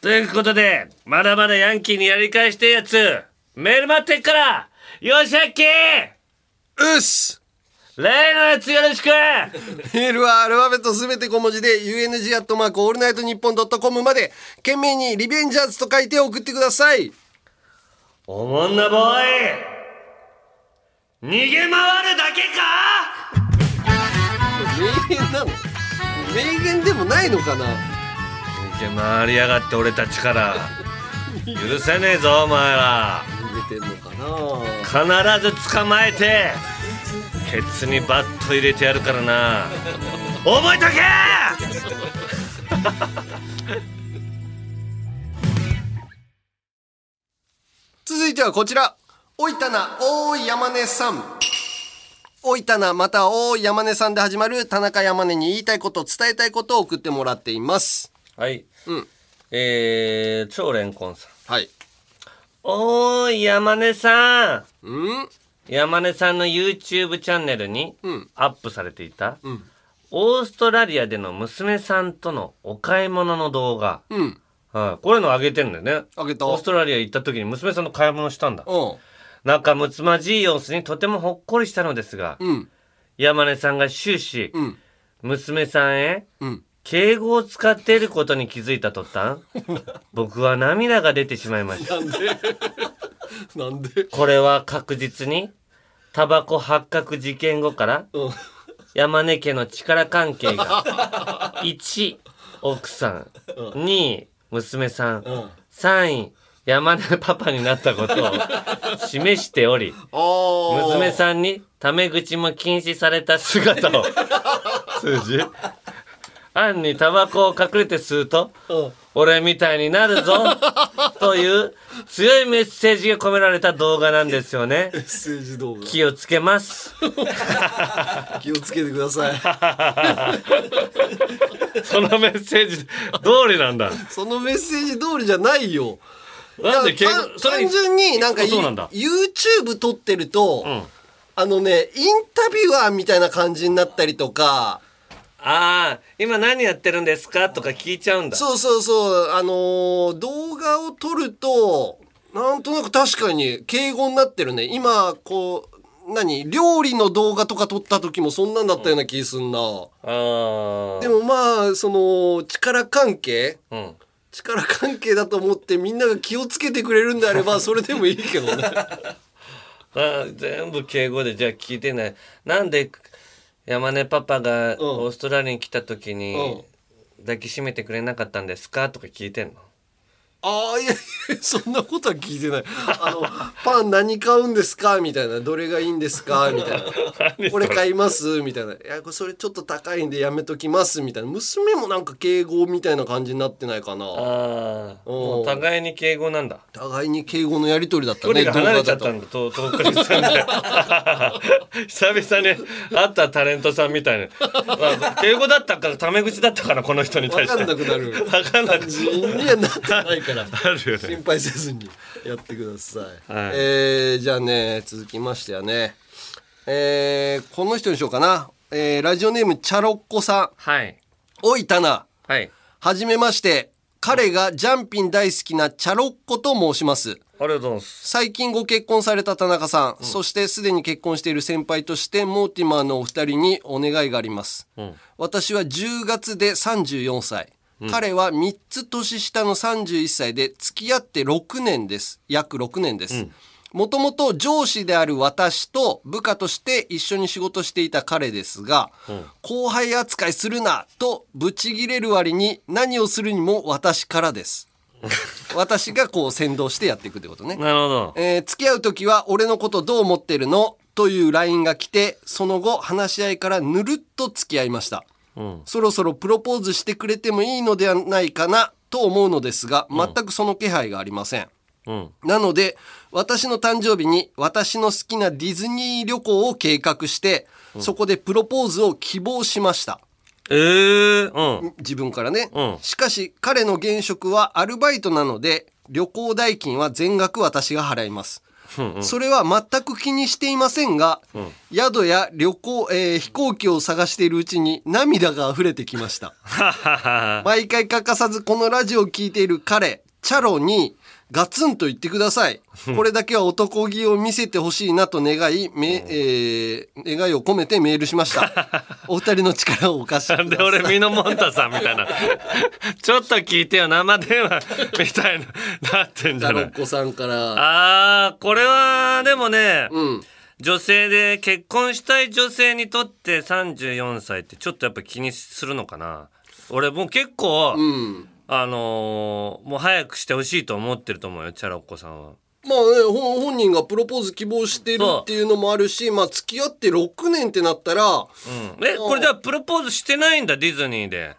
[SPEAKER 1] ということでまだまだヤンキーにやり返してえやつ。メール待ってっからよしゃっき
[SPEAKER 2] うっす
[SPEAKER 1] 例のやつよろしく！
[SPEAKER 2] メールはアルファベットすべて小文字で UNG アットマークオールナイトニッポンドットコムまで懸命にリベンジャーズと書いて送ってください。
[SPEAKER 1] おもんなボーイ！逃げ回るだけか？
[SPEAKER 2] 名言なの？名言でもないのかな？
[SPEAKER 1] 逃げ回りやがって俺たちから。許せねえぞお前ら必ず捕まえてケツにバット入れてやるからな。覚えとけ!
[SPEAKER 2] 続いてはこちら。おいたなおーい山根さん。おいたなまたおーい山根さんで始まる田中山根に言いたいこと伝えたいことを送ってもらっています。
[SPEAKER 1] はい。
[SPEAKER 2] うん。
[SPEAKER 1] えー、超レンコンさん。
[SPEAKER 2] はい
[SPEAKER 1] おーい山根さん。
[SPEAKER 2] うん？
[SPEAKER 1] 山根さんの YouTube チャンネルに
[SPEAKER 2] うん。
[SPEAKER 1] アップされていた、
[SPEAKER 2] うん。
[SPEAKER 1] オーストラリアでの娘さんとのお買い物の動画、
[SPEAKER 2] うん。
[SPEAKER 1] はい、こういうの上げてんだよね。
[SPEAKER 2] あげた？
[SPEAKER 1] オーストラリア行った時に娘さんの買い物したんだ。
[SPEAKER 2] うん。
[SPEAKER 1] 仲睦まじい様子にとてもほっこりしたのですが、
[SPEAKER 2] うん。
[SPEAKER 1] 山根さんが終始、
[SPEAKER 2] うん。
[SPEAKER 1] 娘さんへ
[SPEAKER 2] うん
[SPEAKER 1] 敬語を使っていることに気づいた途端 僕は涙が出てしまいました。
[SPEAKER 2] なんで？なんで？
[SPEAKER 1] これは確実にタバコ発覚事件後から
[SPEAKER 2] うん。
[SPEAKER 1] 山根家の力関係が 1奥さん。2娘さん。
[SPEAKER 2] うん。
[SPEAKER 1] 3位山根パパになったことを示しており娘さんにタメ口も禁止された姿を。数字暗にタバコを隠れて吸うと
[SPEAKER 2] うん。
[SPEAKER 1] 俺みたいになるぞ という強いメッセージが込められた動画なんですよね。
[SPEAKER 2] メッセージ動画。
[SPEAKER 1] 気をつけます。
[SPEAKER 2] 気をつけてください。
[SPEAKER 1] そのメッセージ通りなんだ？
[SPEAKER 2] そのメッセージ通りじゃないよ。
[SPEAKER 1] なんで
[SPEAKER 2] 単純になんか
[SPEAKER 1] そうなんだ。
[SPEAKER 2] YouTube 撮ってると、
[SPEAKER 1] ん。
[SPEAKER 2] あのねインタビュアーみたいな感じになったりとか
[SPEAKER 1] ああ今何やってるんですか？とか聞いちゃうんだ。
[SPEAKER 2] そうそうそう。あのー動画を撮るとなんとなく確かに敬語になってるね。今こう何？料理の動画とか撮った時もそんなんだったような気すんな、
[SPEAKER 1] ああ
[SPEAKER 2] でもまあその力関係？
[SPEAKER 1] うん。
[SPEAKER 2] 力関係だと思ってみんなが気をつけてくれるんであれば それでもいいけどね。
[SPEAKER 1] あー全部敬語でじゃあ聞いてない。なんで山根パパがオーストラリアに来た時に抱きしめてくれなかったんですか？とか聞いてんの？
[SPEAKER 2] ああいやいやそんなことは聞いてない。あのパン何買うんですか？みたいな。どれがいいんですか？みたいな。これ買います？みたいな。いやそれちょっと高いんでやめときます？みたいな。娘もなんか敬語みたいな感じになってないかな。
[SPEAKER 1] ああ互いに敬語なんだ。
[SPEAKER 2] 互いに敬語のやり取りだった
[SPEAKER 1] 距
[SPEAKER 2] ね
[SPEAKER 1] 離が離れちゃったんだと。遠くに住んで。久々に会ったタレントさんみたいな、まあ、敬語だったからタメ口だったからこの人に
[SPEAKER 2] と
[SPEAKER 1] 対して。
[SPEAKER 2] 分かんなくなる。
[SPEAKER 1] 分かんなく
[SPEAKER 2] にはなってないから。
[SPEAKER 1] あるよね。
[SPEAKER 2] 心配せずにやってください、
[SPEAKER 1] はい。
[SPEAKER 2] えーじゃあね続きましてはね。えーこの人にしようかな、えーラジオネームチャロッコさん。
[SPEAKER 1] はい。
[SPEAKER 2] おいたな
[SPEAKER 1] はい。
[SPEAKER 2] はじめまして。彼がジャンピン大好きなチャロッコと申します。
[SPEAKER 1] ありがとうございます。
[SPEAKER 2] 最近ご結婚された田中さん、そしてすでに結婚している先輩としてモーティマーのお二人にお願いがあります。
[SPEAKER 1] うん。
[SPEAKER 2] 私は10月で34歳。
[SPEAKER 1] うん
[SPEAKER 2] 彼は3つ年下の31歳で付き合って6年です。約6年です。もともと上司である私と部下として一緒に仕事していた彼ですが、後輩扱いするなとブチギレる割に何をするにも私からです。私がこう先導してやっていくってことね。
[SPEAKER 1] なるほど。
[SPEAKER 2] えー付き合う時は俺のことどう思ってるの？という LINE が来てその後話し合いからぬるっと付き合いました
[SPEAKER 1] うん。
[SPEAKER 2] そろそろプロポーズしてくれてもいいのではないかなと思うのですが全くその気配がありません、
[SPEAKER 1] うん。
[SPEAKER 2] なので私の誕生日に私の好きなディズニー旅行を計画して、そこでプロポーズを希望しました。
[SPEAKER 1] ええうん。
[SPEAKER 2] 自分からね、
[SPEAKER 1] うん。
[SPEAKER 2] しかし彼の現職はアルバイトなので旅行代金は全額私が払います
[SPEAKER 1] うんうん。
[SPEAKER 2] それは全く気にしていませんが、
[SPEAKER 1] うん
[SPEAKER 2] 宿や旅行、えー飛行機を探しているうちに涙が溢れてきました。毎回欠かさずこのラジオを聞いている彼、チャロにガツンと言ってください。これだけは男気を見せてほしいなと願い、めえー願いを込めてメールしました。お二人の力をお貸しください。
[SPEAKER 1] なんで俺ミノモンタさんみたいな。ちょっと聞いてよ、生電話みたいな、なってんじゃない？
[SPEAKER 2] チャロッ。コさんから。
[SPEAKER 1] あー、これは、でもね、
[SPEAKER 2] うん。
[SPEAKER 1] 女性で結婚したい女性にとって34歳ってちょっとやっぱ気にするのかな。俺もう結構、
[SPEAKER 2] うん。
[SPEAKER 1] あのーもう早くしてほしいと思ってると思うよ、チャラッコさんは。
[SPEAKER 2] まあね、本本人がプロポーズ希望してるっていうのもあるし、まあ付き合って6年ってなったら、
[SPEAKER 1] うん。え、これじゃあプロポーズしてないんだ、ディズニーで。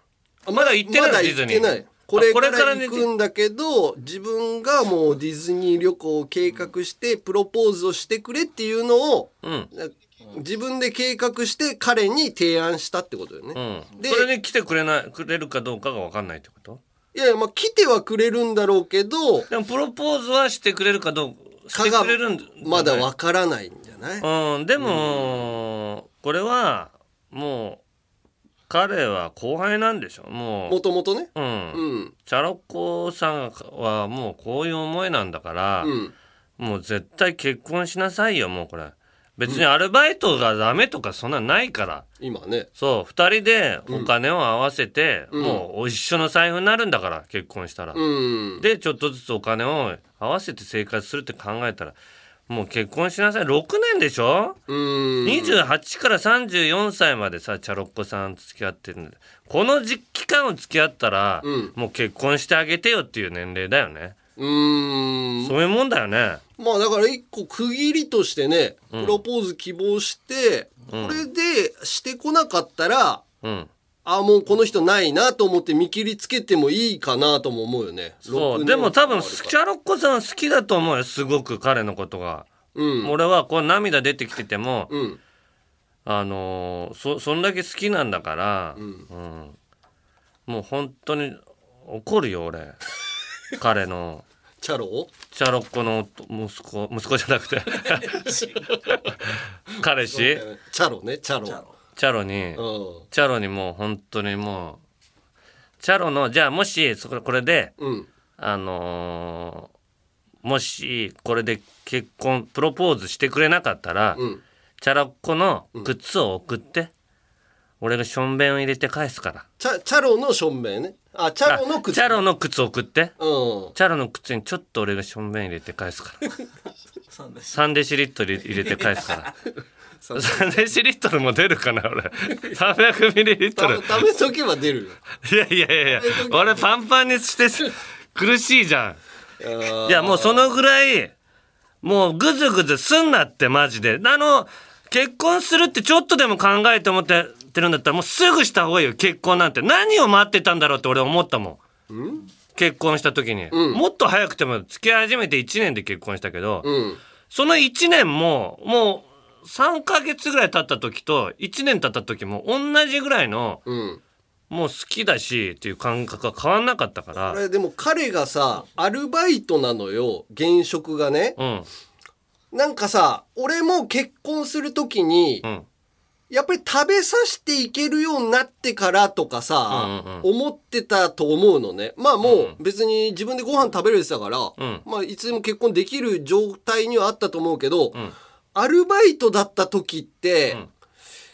[SPEAKER 1] まだ行ってない
[SPEAKER 2] まだ
[SPEAKER 1] ディズニー
[SPEAKER 2] 行ってない。これか
[SPEAKER 1] から
[SPEAKER 2] 行くんだけど、自分がもうディズニー旅行を計画して、プロポーズをしてくれっていうのを、
[SPEAKER 1] うん。
[SPEAKER 2] 自分で計画して彼に提案したってことよね。
[SPEAKER 1] うん。
[SPEAKER 2] で
[SPEAKER 1] それに来てくれない、くれるかどうかが分かんないってこと？
[SPEAKER 2] いやいや、まあ来てはくれるんだろうけど、
[SPEAKER 1] でもプロポーズはしてくれるかどうか、してくれるんじゃない
[SPEAKER 2] まだわからないんじゃない
[SPEAKER 1] うん、でも、これは、もう、彼は後輩なんでしょもう。
[SPEAKER 2] もともとね。
[SPEAKER 1] うん。
[SPEAKER 2] うん。
[SPEAKER 1] チャロッコさんはもうこういう思いなんだから、
[SPEAKER 2] うん。
[SPEAKER 1] もう絶対結婚しなさいよ、もうこれ。別にアルバイトがダメとかそんなんないから。
[SPEAKER 2] 今ね。
[SPEAKER 1] そう、二人でお金を合わせて、
[SPEAKER 2] うん
[SPEAKER 1] もう一緒の財布になるんだから、結婚したら。
[SPEAKER 2] うん。
[SPEAKER 1] で、ちょっとずつお金を合わせて生活するって考えたら、もう結婚しなさい。6年でしょ？
[SPEAKER 2] うん。
[SPEAKER 1] 28から34歳までさチャロッコさんと付き合ってるんだこの時期間を付き合ったら、
[SPEAKER 2] うん
[SPEAKER 1] もう結婚してあげてよっていう年齢だよね、
[SPEAKER 2] うーん。
[SPEAKER 1] そういうもんだよね。
[SPEAKER 2] まあだから一個区切りとしてね、
[SPEAKER 1] うん。
[SPEAKER 2] プロポーズ希望して、
[SPEAKER 1] うん。
[SPEAKER 2] これでしてこなかったら、
[SPEAKER 1] うん。
[SPEAKER 2] あもうこの人ないなと思って見切りつけてもいいかなとも思うよね。
[SPEAKER 1] そう。
[SPEAKER 2] 6年
[SPEAKER 1] でも多分
[SPEAKER 2] あるから
[SPEAKER 1] チャロッコさんは好きだと思うよすごく彼のことが、
[SPEAKER 2] うん。
[SPEAKER 1] 俺はこう涙出てきてても、
[SPEAKER 2] うん。
[SPEAKER 1] あのーそそんだけ好きなんだから、
[SPEAKER 2] うん。
[SPEAKER 1] うん。もう本当に怒るよ俺彼の
[SPEAKER 2] チャロ？
[SPEAKER 1] チャロッコの息子息子じゃなくて 彼氏？
[SPEAKER 2] チャロね、チャロ。
[SPEAKER 1] チャロに
[SPEAKER 2] う
[SPEAKER 1] チャロにもう本当にもうチャロのじゃあもしそここれで
[SPEAKER 2] ん。うん。
[SPEAKER 1] あのーもしこれで結婚プロポーズしてくれなかったら、
[SPEAKER 2] うん。
[SPEAKER 1] チャロッコの靴を送って、俺がしょんべんを入れて返すから。
[SPEAKER 2] チャチャロの正面ね。あ、チャロの靴。
[SPEAKER 1] あチャロの靴送って。
[SPEAKER 2] うん。
[SPEAKER 1] チャロの靴にちょっと俺がしょんべん入れて返すから。3デシリットル入れて返すから。3デシリットルも出るかな俺。300ミリリットル。
[SPEAKER 2] た食べとけば出るよ。
[SPEAKER 1] いやいやいやいや。俺パンパンにして苦しいじゃん。いやもうそのぐらいもうグズグズすんなってマジで。あの結婚するってちょっとでも考えて思ってるんだったらもうすぐした方がいいよ。結婚なんて。何を待ってたんだろうって俺思ったもん。結婚した時に、
[SPEAKER 2] うん。
[SPEAKER 1] もっと早くても付き合い始めて1年で結婚したけど、
[SPEAKER 2] うん。
[SPEAKER 1] その1年ももう3ヶ月ぐらい経った時と1年経った時も同じぐらいの
[SPEAKER 2] うん。
[SPEAKER 1] もう好きだしっていう感覚が変わんなかったから。
[SPEAKER 2] これでも彼がさ、アルバイトなのよ、現職がね。
[SPEAKER 1] うん。
[SPEAKER 2] なんかさ、俺も結婚するときに、
[SPEAKER 1] うん
[SPEAKER 2] やっぱり食べさせていけるようになってからとかさ、思ってたと思うのね。まあもう別に自分でご飯食べれてたから、
[SPEAKER 1] ん。
[SPEAKER 2] まあいつでも結婚できる状態にはあったと思うけど、アルバイトだった時って、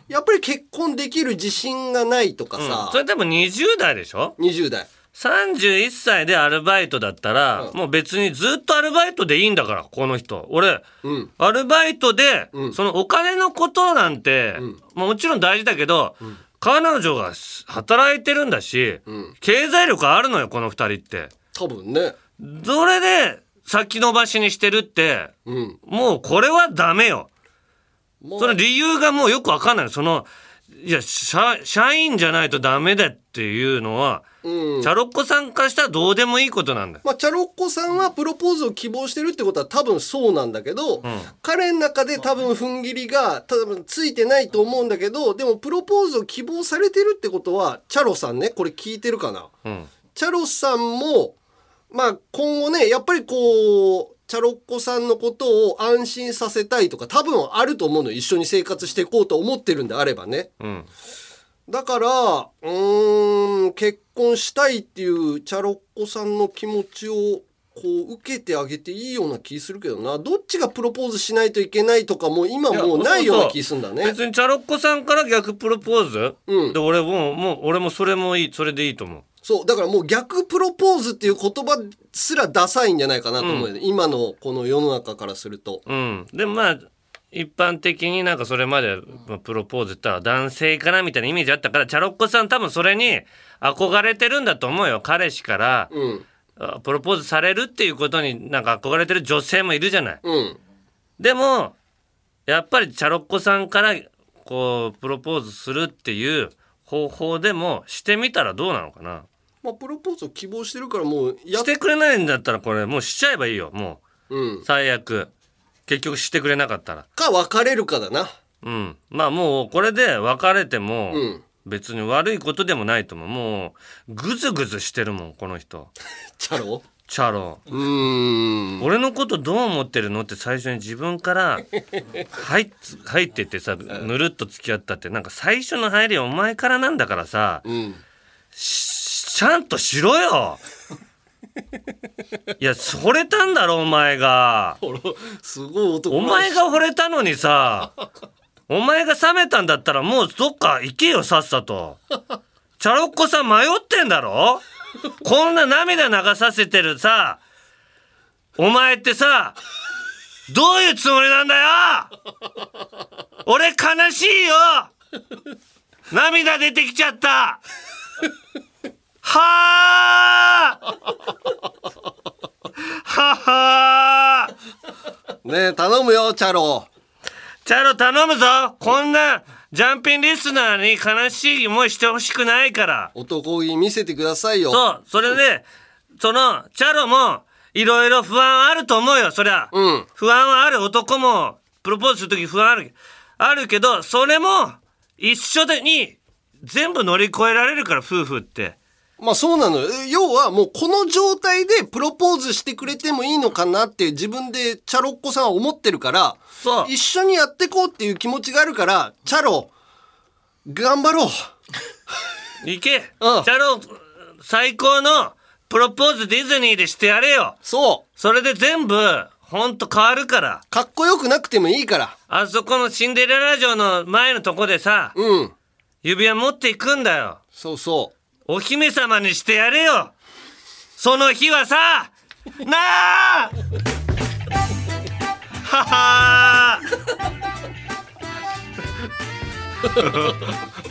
[SPEAKER 2] やっぱり結婚できる自信がないとか
[SPEAKER 1] うん。
[SPEAKER 2] さ、
[SPEAKER 1] それでも20代でしょ
[SPEAKER 2] ？20代。
[SPEAKER 1] 31歳でアルバイトだったら、もう別にずっとアルバイトでいいんだからこの人俺、
[SPEAKER 2] うん。
[SPEAKER 1] アルバイトで、
[SPEAKER 2] うん
[SPEAKER 1] そのお金のことなんて、まあもちろん大事だけど、彼女が働いてるんだし、
[SPEAKER 2] うん。
[SPEAKER 1] 経済力あるのよこの二人って。
[SPEAKER 2] 多分ね。
[SPEAKER 1] それで先延ばしにしてるって
[SPEAKER 2] うん。
[SPEAKER 1] もうこれはダメよ。
[SPEAKER 2] まあ
[SPEAKER 1] その理由がもうよくわかんないそのいや社社員じゃないとダメだっていうのは、
[SPEAKER 2] うん。
[SPEAKER 1] チャロッコさんからしたらどうでもいいことなんだ。よ。
[SPEAKER 2] まあ、チャロッコさんはプロポーズを希望してるってことは多分そうなんだけど、彼の中で多分踏ん切りが多分ついてないと思うんだけど、でもプロポーズを希望されてるってことは、チャロさんね、これ聞いてるかな？
[SPEAKER 1] うん。
[SPEAKER 2] チャロさんも、まあ今後ね、やっぱりこう、チャロッコさんのことを安心させたいとか多分あると思うの。よ一緒に生活していこうと思ってるんであればね。
[SPEAKER 1] うん
[SPEAKER 2] だから、うーん、結婚したいっていうチャロッコさんの気持ちをこう受けてあげていいような気するけどな。どっちがプロポーズしないといけないとかも今もうないような気するんだね。
[SPEAKER 1] 別にチャロッコさんから逆プロポーズ、
[SPEAKER 2] うん
[SPEAKER 1] で俺ももう俺もそれもいいそれでいいと思う。
[SPEAKER 2] そう、だからもう逆プロポーズっていう言葉すらダサいんじゃないかなと思うよね、今のこの世の中からすると。
[SPEAKER 1] うん。でもまあ、一般的になんかそれまでまあプロポーズって言ったら男性かなみたいなイメージあったから、チャロッコさん多分それに憧れてるんだと思うよ。彼氏から、
[SPEAKER 2] うん。
[SPEAKER 1] あプロポーズされるっていうことになんか憧れてる女性もいるじゃない。
[SPEAKER 2] うん。
[SPEAKER 1] でも、やっぱりチャロッコさんからこう、プロポーズするっていう方法でもしてみたらどうなのかな。
[SPEAKER 2] まあ、プロポーズを希望してるからもうや
[SPEAKER 1] してくれないんだったらこれもうしちゃえばいいよ。も
[SPEAKER 2] うん
[SPEAKER 1] う、。最悪。結局してくれなかったら。
[SPEAKER 2] か別れるかだな。
[SPEAKER 1] うん。まあもうこれで別れても
[SPEAKER 2] うん。
[SPEAKER 1] 別に悪いことでもないと思う。もうグズグズしてるもん、この人。
[SPEAKER 2] チャロ？
[SPEAKER 1] チャロ。
[SPEAKER 2] うーん。
[SPEAKER 1] 俺のことどう思ってるのって最初に自分から入っ 入ってってさ、ぬるっと付き合ったってなんか最初の入りはお前からなんだからさ、
[SPEAKER 2] うん。
[SPEAKER 1] ちゃんとしろよいや、惚れたんだろ、お前が。
[SPEAKER 2] すごい男
[SPEAKER 1] お前が惚れたのにさ、お前が冷めたんだったらもうどっか行けよ、さっさと。チャロッコさん迷ってんだろ？こんな涙流させてるさ、お前ってさ、どういうつもりなんだよ？俺悲しいよ。涙出てきちゃったはあはは
[SPEAKER 2] ねえ、頼むよ、チャロ。
[SPEAKER 1] チャロ頼むぞこんなジャンピンリスナーに悲しい思いしてほしくないから。
[SPEAKER 2] 男気見せてくださいよ。
[SPEAKER 1] そう、それで、その、チャロも、いろいろ不安あると思うよ、そりゃ。
[SPEAKER 2] うん。
[SPEAKER 1] 不安はある男も、プロポーズするとき不安ある。あるけど、それも、一緒でに、全部乗り越えられるから、夫婦って。
[SPEAKER 2] まあそうなのよ。え要はもうこの状態でプロポーズしてくれてもいいのかなって自分でチャロッコさんは思ってるから、
[SPEAKER 1] そう。
[SPEAKER 2] 一緒にやってこうっていう気持ちがあるから、チャロ、頑張ろう。
[SPEAKER 1] 行け、
[SPEAKER 2] うん
[SPEAKER 1] チャロ、最高の、プロポーズディズニーでしてやれよ。
[SPEAKER 2] そう。
[SPEAKER 1] それで全部、ほんと変わるから。
[SPEAKER 2] かっこよくなくてもいいから。
[SPEAKER 1] あそこのシンデレラ城の前のとこでさ、
[SPEAKER 2] うん。
[SPEAKER 1] 指輪持っていくんだよ。
[SPEAKER 2] そうそ
[SPEAKER 1] お姫様にしてやれよ。その日はさなあ。はは。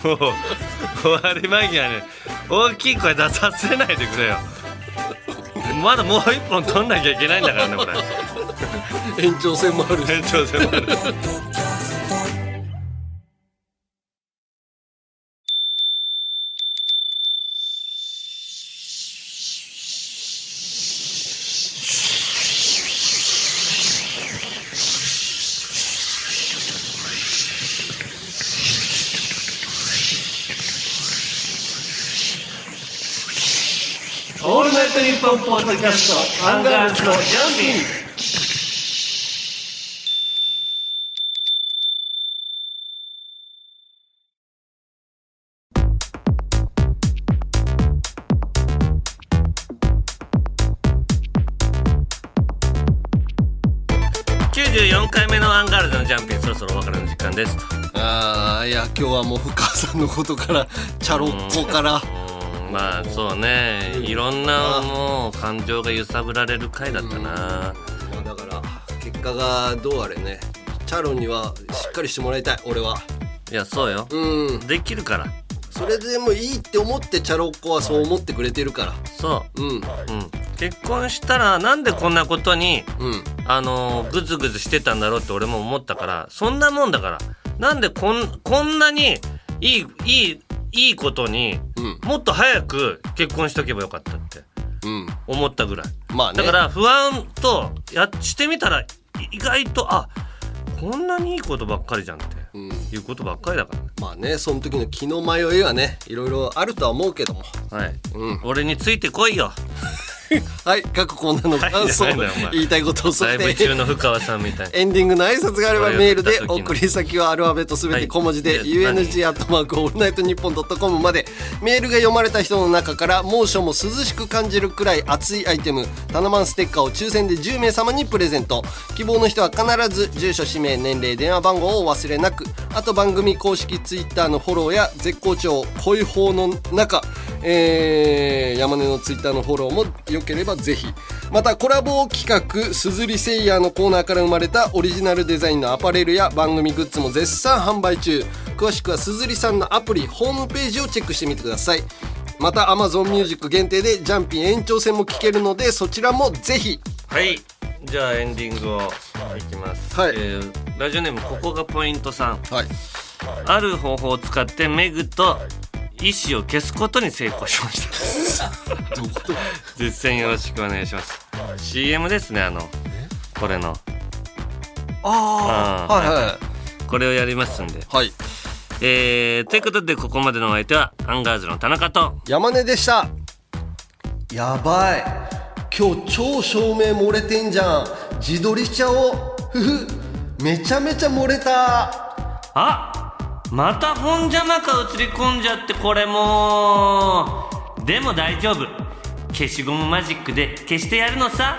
[SPEAKER 1] もう終わり間際に大きい声出させないでくれよ。まだもう一本取んなきゃいけないんだからねこれ。
[SPEAKER 2] う。延長戦もあるし。
[SPEAKER 1] 延長戦もあるアンガールズのジャンピン94回目のアンガールズのジャンピンそろそろお別れの時間です
[SPEAKER 2] ああいや今日はもう深さんのことからチャロッコから。
[SPEAKER 1] まあそうね。いろんなもう感情が揺さぶられる回だったな。
[SPEAKER 2] まあだから結果がどうあれね。チャロにはしっかりしてもらいたい俺は。い
[SPEAKER 1] やそうよ。
[SPEAKER 2] うん。
[SPEAKER 1] できるから。
[SPEAKER 2] それでもいいって思ってチャロッコはそう思ってくれてるから。
[SPEAKER 1] そう。
[SPEAKER 2] うん。
[SPEAKER 1] うん、結婚したらなんでこんなことに、
[SPEAKER 2] うん。
[SPEAKER 1] あのーグズグズしてたんだろうって俺も思ったからそんなもんだから。なんでこんこんなにいいいいいいことに、
[SPEAKER 2] うん。
[SPEAKER 1] もっと早く結婚しとけばよかったって
[SPEAKER 2] うん。
[SPEAKER 1] 思ったぐらい。
[SPEAKER 2] まあね。
[SPEAKER 1] だから不安とやしてみたらい意外とあこんなにいいことばっかりじゃんって
[SPEAKER 2] うん。
[SPEAKER 1] いうことばっかりだか
[SPEAKER 2] まあねその時の気の迷いはねいろいろあるとは思うけども。
[SPEAKER 1] らはい、
[SPEAKER 2] うん。
[SPEAKER 1] 俺についてこいよ
[SPEAKER 2] はい各コーナーの感想、
[SPEAKER 1] はい
[SPEAKER 2] 言いたいことをそして
[SPEAKER 1] 中の深川さんみたい。
[SPEAKER 2] エンディングの挨拶があればメールで送り先はアルファベットすべて小文字で、
[SPEAKER 1] はい
[SPEAKER 2] UNG アットマークオールナイトニッポンドットコムまで。メールが読まれた人の中から猛暑も涼しく感じるくらい熱いアイテム。タナマンステッカーを抽選で10名様にプレゼント。希望の人は必ず住所氏名年齢電話番号をお忘れなく。あと番組公式ツイッターのフォローや絶好調恋報の中えー山根のツイッターのフォローもよければぜひ。またコラボ企画すずりセイヤーのコーナーから生まれたオリジナルデザインのアパレルや番組グッズも絶賛販売中。詳しくはすずりさんのアプリホームページをチェックしてみてください。また Amazon Music 限定でジャンピン延長戦も聞けるのでそちらもぜひ。
[SPEAKER 1] はい。じゃあエンディングをいきます、
[SPEAKER 2] はい。
[SPEAKER 1] えーラジオネームここがポイントさん。
[SPEAKER 2] はい。
[SPEAKER 1] ある方法を使ってメグと意思を消すことに成功しました。実践よろしくお願いします。CM ですねあのこれの。
[SPEAKER 2] あ
[SPEAKER 1] あ
[SPEAKER 2] はいはい。
[SPEAKER 1] これをやりますんで。
[SPEAKER 2] はい。
[SPEAKER 1] えー、ということでここまでのお相手はアンガールズの田中と。
[SPEAKER 2] 山根でした。やばい。今日超照明漏れてんじゃん。自撮りしちゃおう。ふふ。めちゃめちゃ漏れた。
[SPEAKER 1] あまたホンジャマカ映り込んじゃってこれもでも大丈夫消しゴムマジックで消してやるのさ。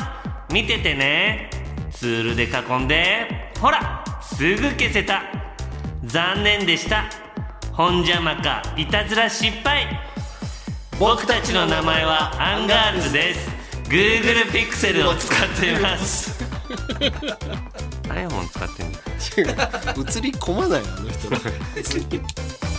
[SPEAKER 1] 見ててね。ツールで囲んで。ほらすぐ消せた。残念でした。ホンジャマカいたずら失敗。僕たちの名前はアンガールズです。Google ピクセルを使っています。iPhone 使ってんだ
[SPEAKER 2] 映り込まないあの人